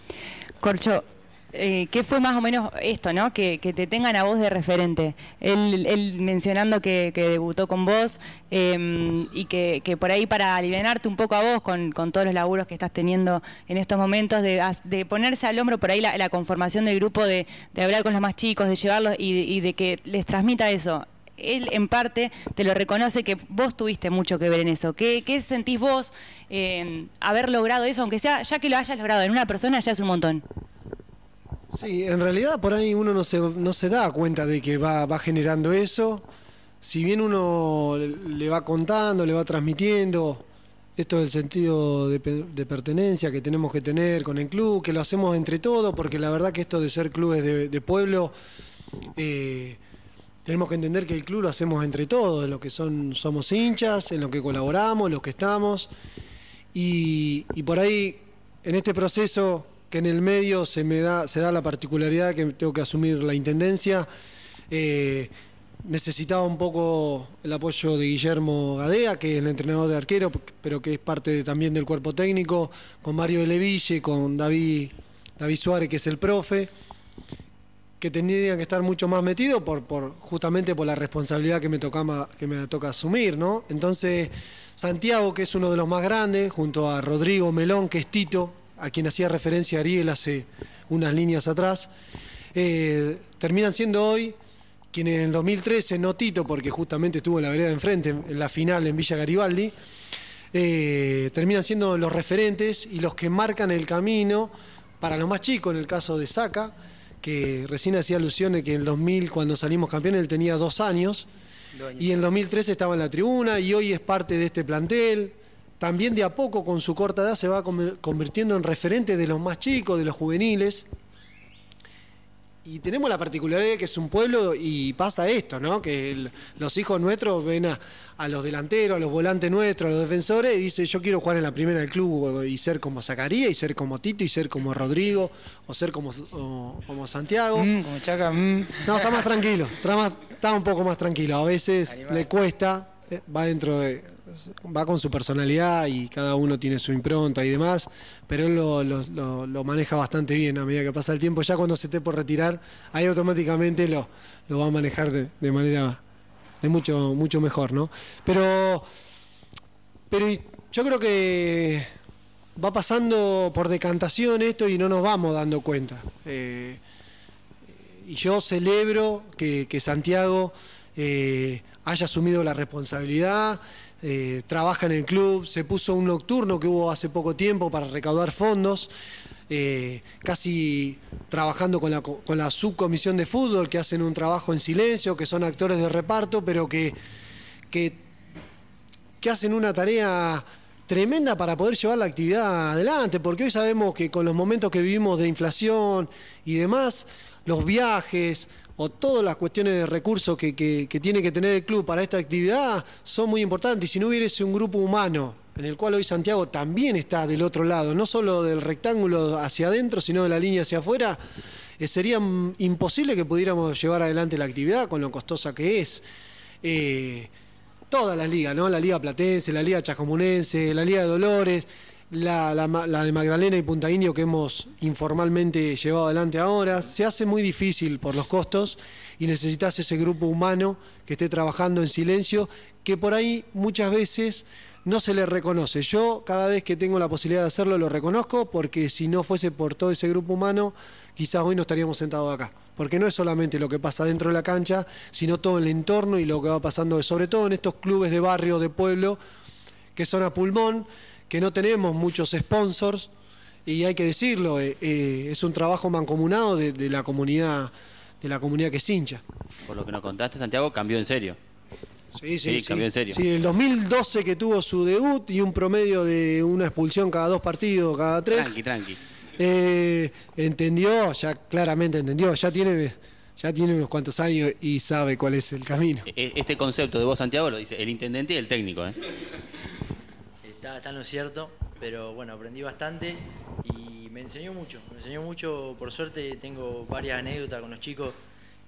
Corcho, eh, ¿qué fue más o menos esto, no? Que, te tengan a vos de referente. Él, él mencionando que, debutó con vos eh, y que, que por ahí para alivianarte un poco a vos con, con todos los laburos que estás teniendo en estos momentos, de, de ponerse al hombro por ahí la, la conformación del grupo, de, de hablar con los más chicos, de llevarlos y, y de que les transmita eso. Él en parte te lo reconoce que vos tuviste mucho que ver en eso. ¿Qué, qué sentís vos eh, haber logrado eso? Aunque sea, ya que lo hayas logrado en una persona, ya es un montón.
Sí, en realidad por ahí uno no se, no se da cuenta de que va, va generando eso. Si bien uno le va contando, le va transmitiendo esto del sentido de, de pertenencia que tenemos que tener con el club, que lo hacemos entre todos, porque la verdad que esto de ser clubes de, pueblo, eh, tenemos que entender que el club lo hacemos entre todos, en lo que son, somos hinchas, en lo que colaboramos, en los que estamos. Y por ahí, en este proceso que en el medio se me da, se da la particularidad que tengo que asumir la intendencia, eh, necesitaba un poco el apoyo de Guillermo Gadea, que es el entrenador de arquero, pero que es parte también del cuerpo técnico, con Mario de Leville, con David, David Suárez, que es el profe que tendrían que estar mucho más metidos por, por justamente por la responsabilidad que me toca que me toca asumir, ¿no? Entonces, Santiago, que es uno de los más grandes, junto a Rodrigo Melón, que es Tito, a quien hacía referencia Ariel hace unas líneas atrás, eh, terminan siendo hoy quienes en el 2013, no Tito, porque justamente estuvo en la vereda de enfrente, en la final en Villa Garibaldi, eh, terminan siendo los referentes y los que marcan el camino para los más chicos, en el caso de Saca, que recién hacía alusión de que en el 2000, cuando salimos campeones, él tenía dos años, y en el 2013 estaba en la tribuna y hoy es parte de este plantel. También de a poco, con su corta edad, se va convirtiendo en referente de los más chicos, de los juveniles. Y tenemos la particularidad de que es un pueblo y pasa esto, ¿no? Que el- los hijos nuestros ven a, a los delanteros, a los volantes nuestros, a los defensores y dicen yo quiero jugar en la primera del club y ser como Zacarías y ser como Tito y ser como Rodrigo o ser como, o- como Santiago.
Mm, como Chaca, mm.
No, está más tranquilo, está, más- está un poco más tranquilo. A veces le cuesta, eh, va dentro de. Va con su personalidad y cada uno tiene su impronta y demás, pero él lo, maneja bastante bien a medida que pasa el tiempo. Ya cuando se esté por retirar, ahí automáticamente lo, va a manejar de, manera de mucho, mucho mejor, ¿no? Pero, pero yo creo que va pasando por decantación esto y no nos vamos dando cuenta. Eh, y yo celebro que, que Santiago eh, haya asumido la responsabilidad, eh, trabaja en el club, se puso un nocturno que hubo hace poco tiempo para recaudar fondos, eh, casi trabajando con la, co- con la subcomisión de fútbol, que hacen un trabajo en silencio, que son actores de reparto, pero que, que hacen una tarea tremenda para poder llevar la actividad adelante, porque hoy sabemos que con los momentos que vivimos de inflación y demás, los viajes o todas las cuestiones de recursos que, que- tiene que tener el club para esta actividad son muy importantes. Y si no hubiese un grupo humano, en el cual hoy Santiago también está del otro lado, no solo del rectángulo hacia adentro, sino de la línea hacia afuera, eh, sería imposible que pudiéramos llevar adelante la actividad con lo costosa que es. Eh, todas las ligas, ¿no? La Liga Platense, la Liga Chacomunense, la Liga de Dolores, la, de Magdalena y Punta Indio que hemos informalmente llevado adelante ahora. Se hace muy difícil por los costos y necesitas ese grupo humano que esté trabajando en silencio, que por ahí muchas veces no se le reconoce. Yo cada vez que tengo la posibilidad de hacerlo lo reconozco porque si no fuese por todo ese grupo humano, quizás hoy no estaríamos sentados acá. Porque no es solamente lo que pasa dentro de la cancha, sino todo el entorno y lo que va pasando, sobre todo en estos clubes de barrio, de pueblo, que son a pulmón, que no tenemos muchos sponsors, y hay que decirlo, eh, eh, es un trabajo mancomunado de, de la comunidad de la comunidad que es hincha.
Por lo que nos contaste, Santiago cambió en serio.
Sí, sí,
Sí, cambió en serio.
Sí, el 2012 que tuvo su debut y un promedio de una expulsión cada dos partidos, cada tres.
Tranqui, tranqui.
Eh, entendió, ya claramente entendió, ya tiene, ya tiene unos cuantos años y sabe cuál es el camino.
E- Este concepto de vos, Santiago, lo dice el intendente y el técnico. ¿eh?
Está, está en lo cierto, pero bueno, aprendí bastante y me enseñó mucho. Me enseñó mucho, por suerte tengo varias anécdotas con los chicos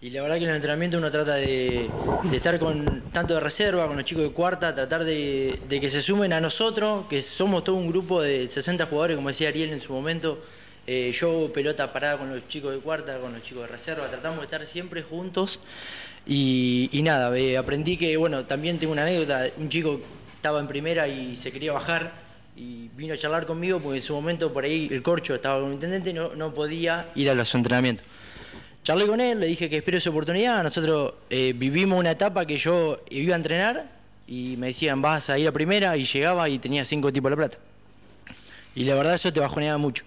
y la verdad que en el entrenamiento uno trata de, estar con tanto de reserva, con los chicos de cuarta, tratar de, que se sumen a nosotros, que somos todo un grupo de 60 jugadores, como decía Ariel en su momento, Eh, yo pelota parada con los chicos de cuarta, con los chicos de reserva, tratamos de estar siempre juntos. Y, y nada, eh, aprendí que, bueno, también tengo una anécdota, un chico estaba en primera y se quería bajar y vino a charlar conmigo porque en su momento por ahí el corcho estaba con el intendente y no, no podía ir a los entrenamientos. Charlé con él, le dije que espero su oportunidad. Nosotros eh, vivimos una etapa que yo iba a entrenar y me decían, vas a ir a primera y llegaba y tenía cinco tipos de plata. Y la verdad eso te bajoneaba mucho.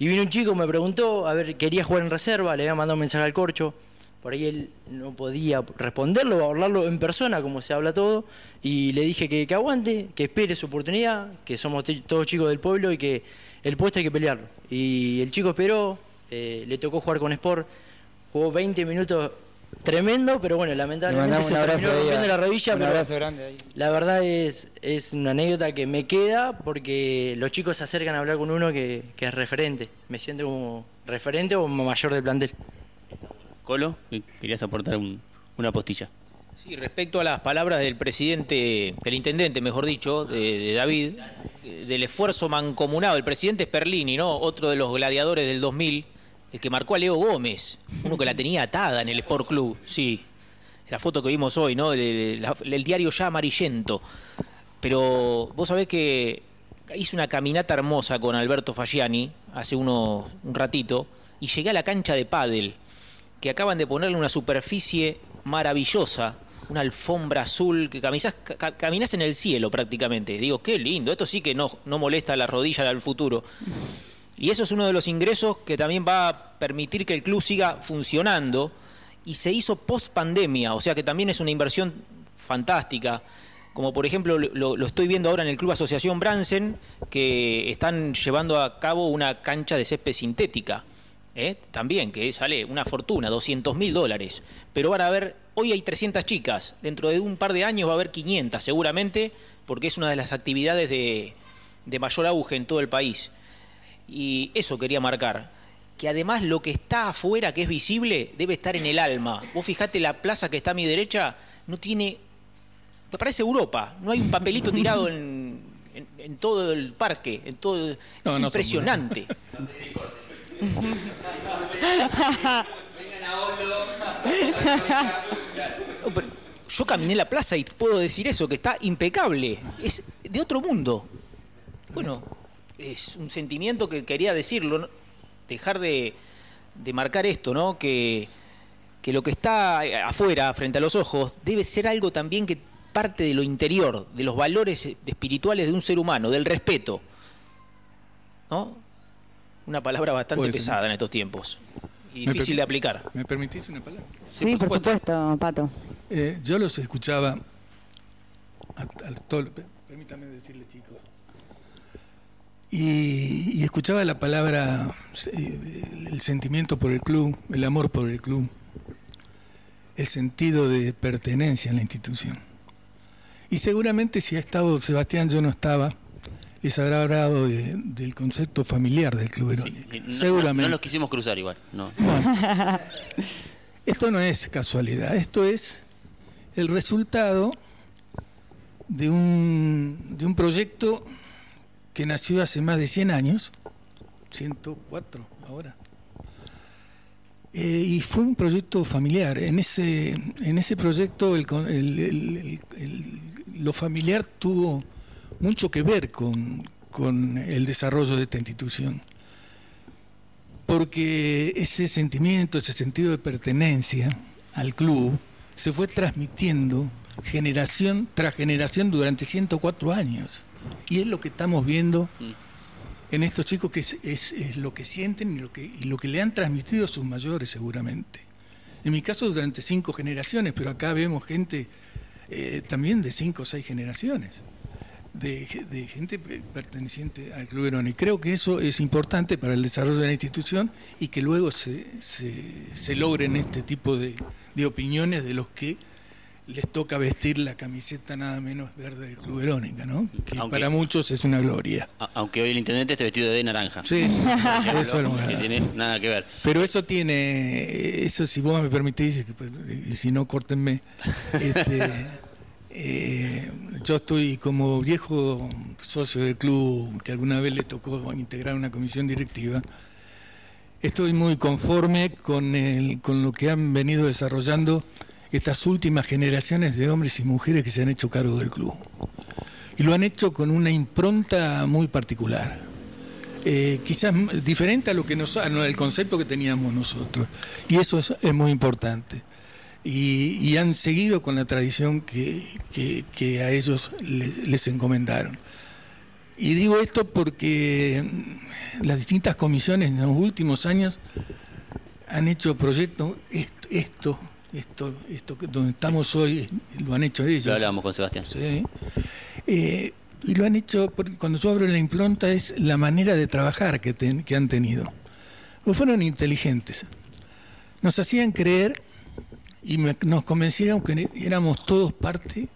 Y vino un chico, me preguntó, a ver, quería jugar en reserva, le había mandado un mensaje al corcho. Por ahí él no podía responderlo o hablarlo en persona, como se habla todo. Y le dije que, que aguante, que espere su oportunidad, que somos todos chicos del pueblo y que el puesto hay que pelearlo. Y el chico esperó, eh, le tocó jugar con Sport, jugó 20 minutos tremendo, pero bueno,
Le
lamentablemente
mandamos
se terminó rompiendo la rodilla.
un
pero
abrazo grande ahí.
La verdad es, es una anécdota que me queda porque los chicos se acercan a hablar con uno que, que es referente. Me siento como referente o mayor del plantel.
Colo, querías aportar un- una postilla.
Sí, respecto a las palabras del presidente, del intendente, mejor dicho, de, David, del esfuerzo mancomunado, el presidente es Perlini, ¿no? Otro de los gladiadores del 2000, el que marcó a Leo Gómez, uno que la tenía atada en el Sport Club, sí. La foto que vimos hoy, ¿no? El, diario ya amarillento. Pero vos sabés que hice una caminata hermosa con Alberto Fagiani hace unos, un ratito y llegué a la cancha de pádel que acaban de ponerle una superficie maravillosa, una alfombra azul, que camisás- ca- ca- caminás en el cielo prácticamente. Digo, qué lindo, esto sí que no, no molesta la rodilla al futuro. Y eso es uno de los ingresos que también va a permitir que el club siga funcionando. Y se hizo post pandemia, o sea que también es una inversión fantástica. Como por ejemplo lo, lo estoy viendo ahora en el Club Asociación Bransen, que están llevando a cabo una cancha de césped sintética. ¿Eh? También, que sale una fortuna, 200 mil dólares. Pero van a ver, hoy hay 300 chicas, dentro de un par de años va a haber 500 seguramente, porque es una de las actividades de, de mayor auge en todo el país. Y eso quería marcar. Que además lo que está afuera, que es visible, debe estar en el alma. Vos fijate la plaza que está a mi derecha, no tiene. Me parece Europa. No hay un papelito tirado en, en- en todo el parque. En todo, es
No, no son
impresionante. Yo caminé la plaza y puedo decir eso, que está impecable. Es de otro mundo. Bueno, es un sentimiento que quería decirlo, dejar de, de marcar esto, ¿no? Que, que lo que está eh, afuera, frente a los ojos, debe ser algo también que parte de lo interior, de los valores espirituales de un ser humano, del respeto. ¿No? Una palabra bastante
Puede ser.
pesada en estos tiempos y
¿Me
difícil de aplicar.
¿Me permitís una palabra?
Sí, por supuesto, Pato.
Eh, yo los escuchaba, a, a todo- permítame decirle chicos, y, y escuchaba la palabra, eh, el sentimiento por el club, el amor por el club, el sentido de pertenencia a la institución. Y seguramente si ha estado Sebastián, yo no estaba, les habrá hablado de- del concepto familiar del club Verónica.
Eh, no-
seguramente.
No, los quisimos cruzar igual. No.
Esto no es casualidad, esto es el resultado de un, de un proyecto que nació hace más de 100 años, 104 ahora, Eh, y fue un proyecto familiar. En ese, en ese proyecto el- lo familiar tuvo mucho que ver con, con el desarrollo de esta institución porque ese sentimiento, ese sentido de pertenencia al club se fue transmitiendo generación tras generación durante 104 años. Y es lo que estamos viendo en estos chicos, que es, es- es lo que sienten y lo que, y lo que le han transmitido a sus mayores seguramente. En mi caso durante cinco generaciones, pero acá vemos gente eh, también de cinco o seis generaciones de, de gente pe- perteneciente al Club Verón. Y creo que eso es importante para el desarrollo de la institución y que luego se, se, se logren este tipo de, de opiniones de los que les toca vestir la camiseta nada menos verde del Club Verónica, ¿no? Que
Aunque-
para muchos es una gloria.
A- Aunque hoy el intendente esté vestido de naranja.
Sí, sí, eso
que tiene nada que ver.
Pero eso tiene, eso si vos me permitís, y si no, córtenme. este, eh, yo estoy como viejo socio del club que alguna vez le tocó integrar una comisión directiva. Estoy muy conforme con, con lo que han venido desarrollando estas últimas generaciones de hombres y mujeres que se han hecho cargo del club. Y lo han hecho con una impronta muy particular. Eh, quizás diferente a lo que nos, al concepto que teníamos nosotros. Y eso es, es muy importante. Y, y han seguido con la tradición que, que- que a ellos les, les encomendaron. Y digo esto porque las distintas comisiones en los últimos años han hecho proyectos, esto, esto, esto, donde estamos hoy, lo han hecho ellos.
Lo hablábamos con Sebastián.
Sí. Eh, y lo han hecho, porque cuando yo abro la impronta es la manera de trabajar que, ten- que han tenido. Pues fueron inteligentes. Nos hacían creer y me- nos convencieron que éramos todos parte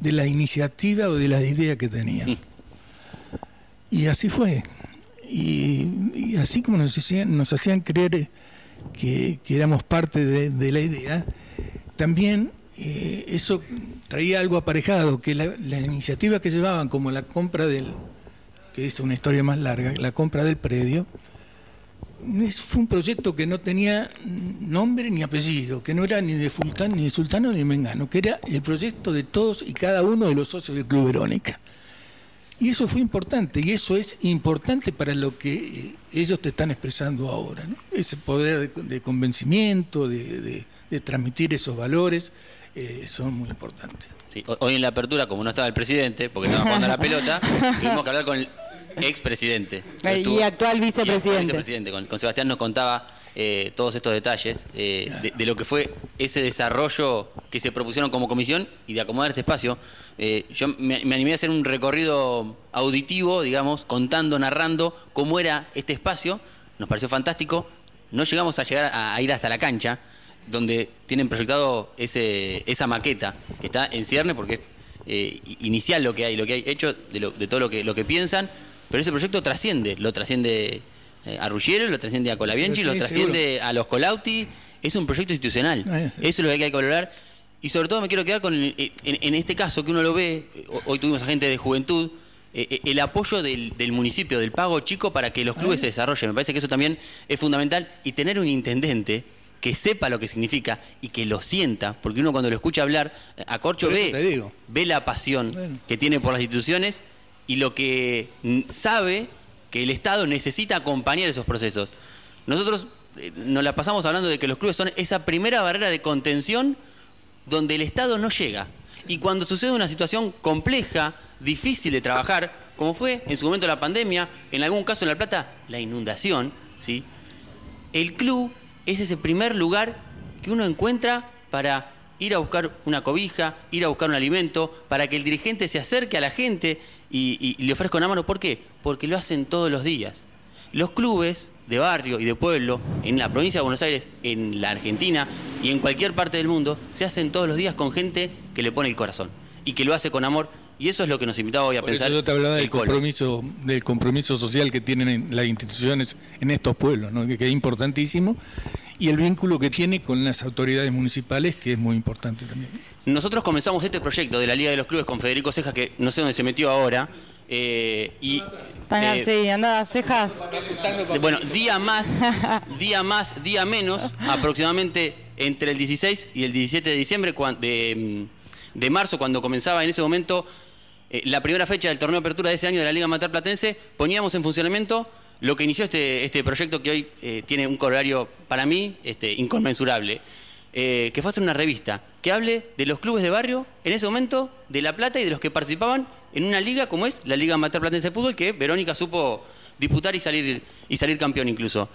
de la iniciativa o de la idea que tenían. Y así fue. Y, y así como nos hacían, nos hacían creer que, que éramos parte de, de la idea, también eh, eso traía algo aparejado, que la, la iniciativa que llevaban, como la compra del, que es una historia más larga, la compra del predio, fue un proyecto que no tenía nombre ni apellido, que no era ni de Fultán, ni de Sultano, ni de Mengano, que era el proyecto de todos y cada uno de los socios del Club Verónica. Y eso fue importante, y eso es importante para lo que eh, ellos te están expresando ahora. ¿no? Ese poder de, de convencimiento, de, de- de transmitir esos valores, eh, son muy importantes.
Sí, Hoy en la apertura, como no estaba el presidente, porque estaba jugando la pelota, tuvimos que hablar con el expresidente.
Y actual
y
vicepresidente.
vicepresidente. Con, con Sebastián nos contaba eh, todos estos detalles eh, de, de lo que fue ese desarrollo que se propusieron como comisión y de acomodar este espacio. Eh, yo me, me animé a hacer un recorrido auditivo, digamos, contando, narrando cómo era este espacio. Nos pareció fantástico. No llegamos a llegar a, a ir hasta la cancha, donde tienen proyectado ese, esa maqueta, que está en cierne porque es eh, inicial lo que hay, lo que hay hecho, de, lo- de todo lo que, lo que piensan, pero ese proyecto trasciende, lo trasciende eh, a Ruggiero, lo trasciende a Colabianchi,
Sí,
lo trasciende a los Colauti, es un proyecto institucional,
Ah, sí.
eso es lo que hay que valorar. Y sobre todo me quiero quedar con, el- en, en este caso que uno lo ve, eh, hoy tuvimos a gente de juventud, eh, eh, el apoyo del, del municipio, del pago chico para que los clubes se desarrollen. Me parece que eso también es fundamental. Y tener un intendente que sepa lo que significa y que lo sienta, porque uno cuando lo escucha hablar, eh, a Corcho ve, ve la pasión
Bueno.
que tiene por las instituciones y lo que sabe que el Estado necesita acompañar esos procesos. Nosotros eh, nos la pasamos hablando de que los clubes son esa primera barrera de contención donde el Estado no llega. Y cuando sucede una situación compleja, difícil de trabajar, como fue en su momento la pandemia, en algún caso en La Plata, la inundación, ¿sí? el club es ese primer lugar que uno encuentra para ir a buscar una cobija, ir a buscar un alimento, para que el dirigente se acerque a la gente y, y- y le ofrezca una mano. ¿Por qué? Porque lo hacen todos los días. Los clubes de barrio y de pueblo, en la provincia de Buenos Aires, en la Argentina y en cualquier parte del mundo, se hacen todos los días con gente que le pone el corazón y que lo hace con amor. Y eso es lo que nos invitaba hoy a
Por eso
pensar.
yo te hablaba del
Colo.
compromiso, del compromiso social que tienen en las instituciones en estos pueblos, ¿no? que es importantísimo, y el vínculo que tiene con las autoridades municipales, que es muy importante también.
Nosotros comenzamos este proyecto de la Liga de los Clubes con Federico Cejas, que no sé dónde se metió ahora. eh, y eh,
así, anda cejas.
bueno, día más, día más, día menos, aproximadamente entre el 16 y el 17 de diciembre de, mm, de marzo, cuando comenzaba en ese momento eh, la primera fecha del torneo de apertura de ese año de la Liga Matar Platense, poníamos en funcionamiento lo que inició este, este proyecto que hoy eh, tiene un corolario para mí este, inconmensurable, eh, que fue hacer una revista que hable de los clubes de barrio en ese momento, de La Plata y de los que participaban en una liga como es la Liga Amateur Platense de Fútbol, que Verónica supo disputar y salir, y salir campeón incluso.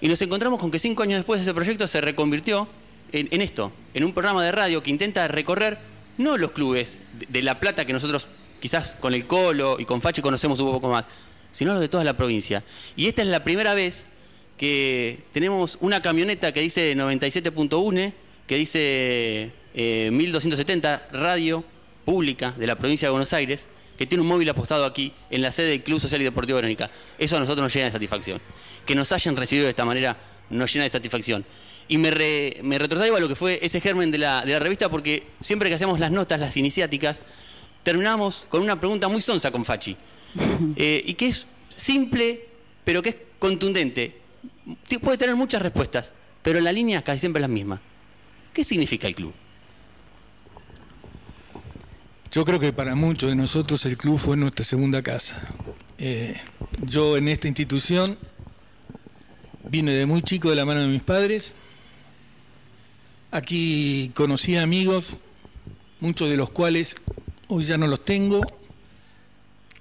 Y nos encontramos con que cinco años después ese proyecto se reconvirtió en, esto, en un programa de radio que intenta recorrer no los clubes de, de La Plata que nosotros quizás con el Colo y con Fachi conocemos un poco más, sino los de toda la provincia. Y esta es la primera vez que tenemos una camioneta que dice 97.1, que dice eh, 1270, radio pública de la provincia de Buenos Aires, que tiene un móvil apostado aquí en la sede del Club Social y Deportivo Verónica. Eso a nosotros nos llena de satisfacción. Que nos hayan recibido de esta manera nos llena de satisfacción. Y me, re- retrotraigo a lo que fue ese germen de la, de la revista, porque siempre que hacemos las notas, las iniciáticas, terminamos con una pregunta muy sonsa con Fachi. Eh, y que es simple, pero que es contundente. Puede tener muchas respuestas, pero la línea casi siempre la misma. ¿Qué significa el club?
Yo creo que para muchos de nosotros el club fue nuestra segunda casa. Eh, yo en esta institución vine de muy chico de la mano de mis padres. Aquí conocí amigos, muchos de los cuales hoy ya no los tengo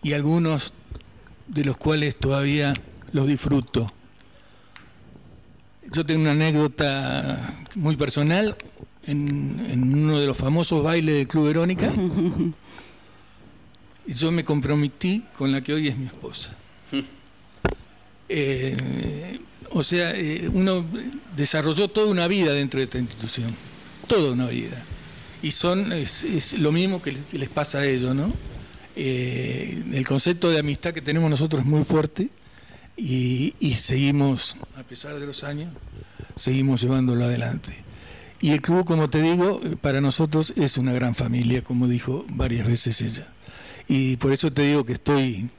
y algunos de los cuales todavía los disfruto. Yo tengo una anécdota muy personal en, en uno de los famosos bailes del Club Verónica. y yo me comprometí con la que hoy es mi esposa. Eh, o sea, eh, uno desarrolló toda una vida dentro de esta institución, toda una vida. Y son es, es lo mismo que les, les pasa a ellos, ¿no? Eh, el concepto de amistad que tenemos nosotros es muy fuerte y, seguimos, a pesar de los años, seguimos llevándolo adelante. Y el club, como te digo, para nosotros es una gran familia, como dijo varias veces ella. Y por eso te digo que estoy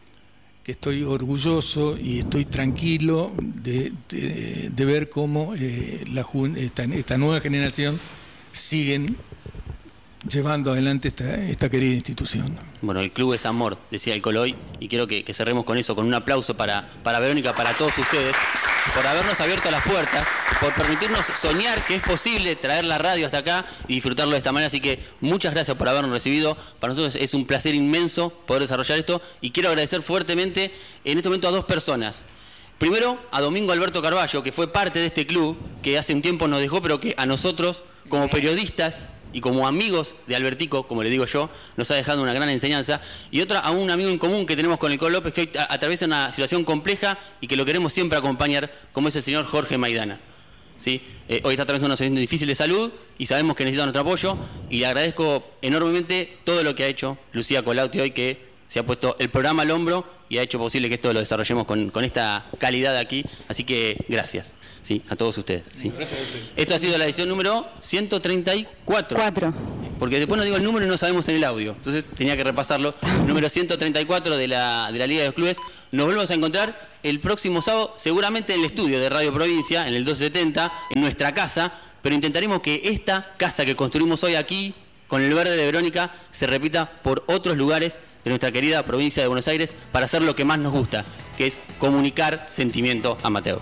que estoy orgulloso y estoy tranquilo de, de- ver cómo eh, la esta, esta nueva generación siguen llevando adelante esta, querida institución.
Bueno, el club es amor, decía el Coloy, y quiero que, que cerremos con eso, con un aplauso para, para Verónica, para todos ustedes, por habernos abierto las puertas, por permitirnos soñar que es posible traer la radio hasta acá y disfrutarlo de esta manera. Así que muchas gracias por habernos recibido. Para nosotros es un placer inmenso poder desarrollar esto y quiero agradecer fuertemente en este momento a dos personas. Primero, a Domingo Alberto Carballo, que fue parte de este club, que hace un tiempo nos dejó, pero que a nosotros, como periodistas y como amigos de Albertico, como le digo yo, nos ha dejado una gran enseñanza. Y otra, a un amigo en común que tenemos con el Col López, que hoy atraviesa una situación compleja y que lo queremos siempre acompañar, como es el señor Jorge Maidana. ¿sí? Eh, hoy está atravesando una situación difícil de salud y sabemos que necesita nuestro apoyo y le agradezco enormemente todo lo que ha hecho Lucía Colauti hoy que se ha puesto el programa al hombro y ha hecho posible que esto lo desarrollemos con, con esta calidad aquí. Así que gracias ¿sí? a todos ustedes. ¿sí? Esto ha sido la edición número 134. Porque después no digo el número y no sabemos en el audio. Entonces tenía que repasarlo. Número 134 de la, de la Liga de los Clubes. Nos volvemos a encontrar el próximo sábado, seguramente en el estudio de Radio Provincia, en el 270, en nuestra casa. Pero intentaremos que esta casa que construimos hoy aquí, con el verde de Verónica, se repita por otros lugares de nuestra querida provincia de Buenos Aires para hacer lo que más nos gusta, que es comunicar sentimiento amateur.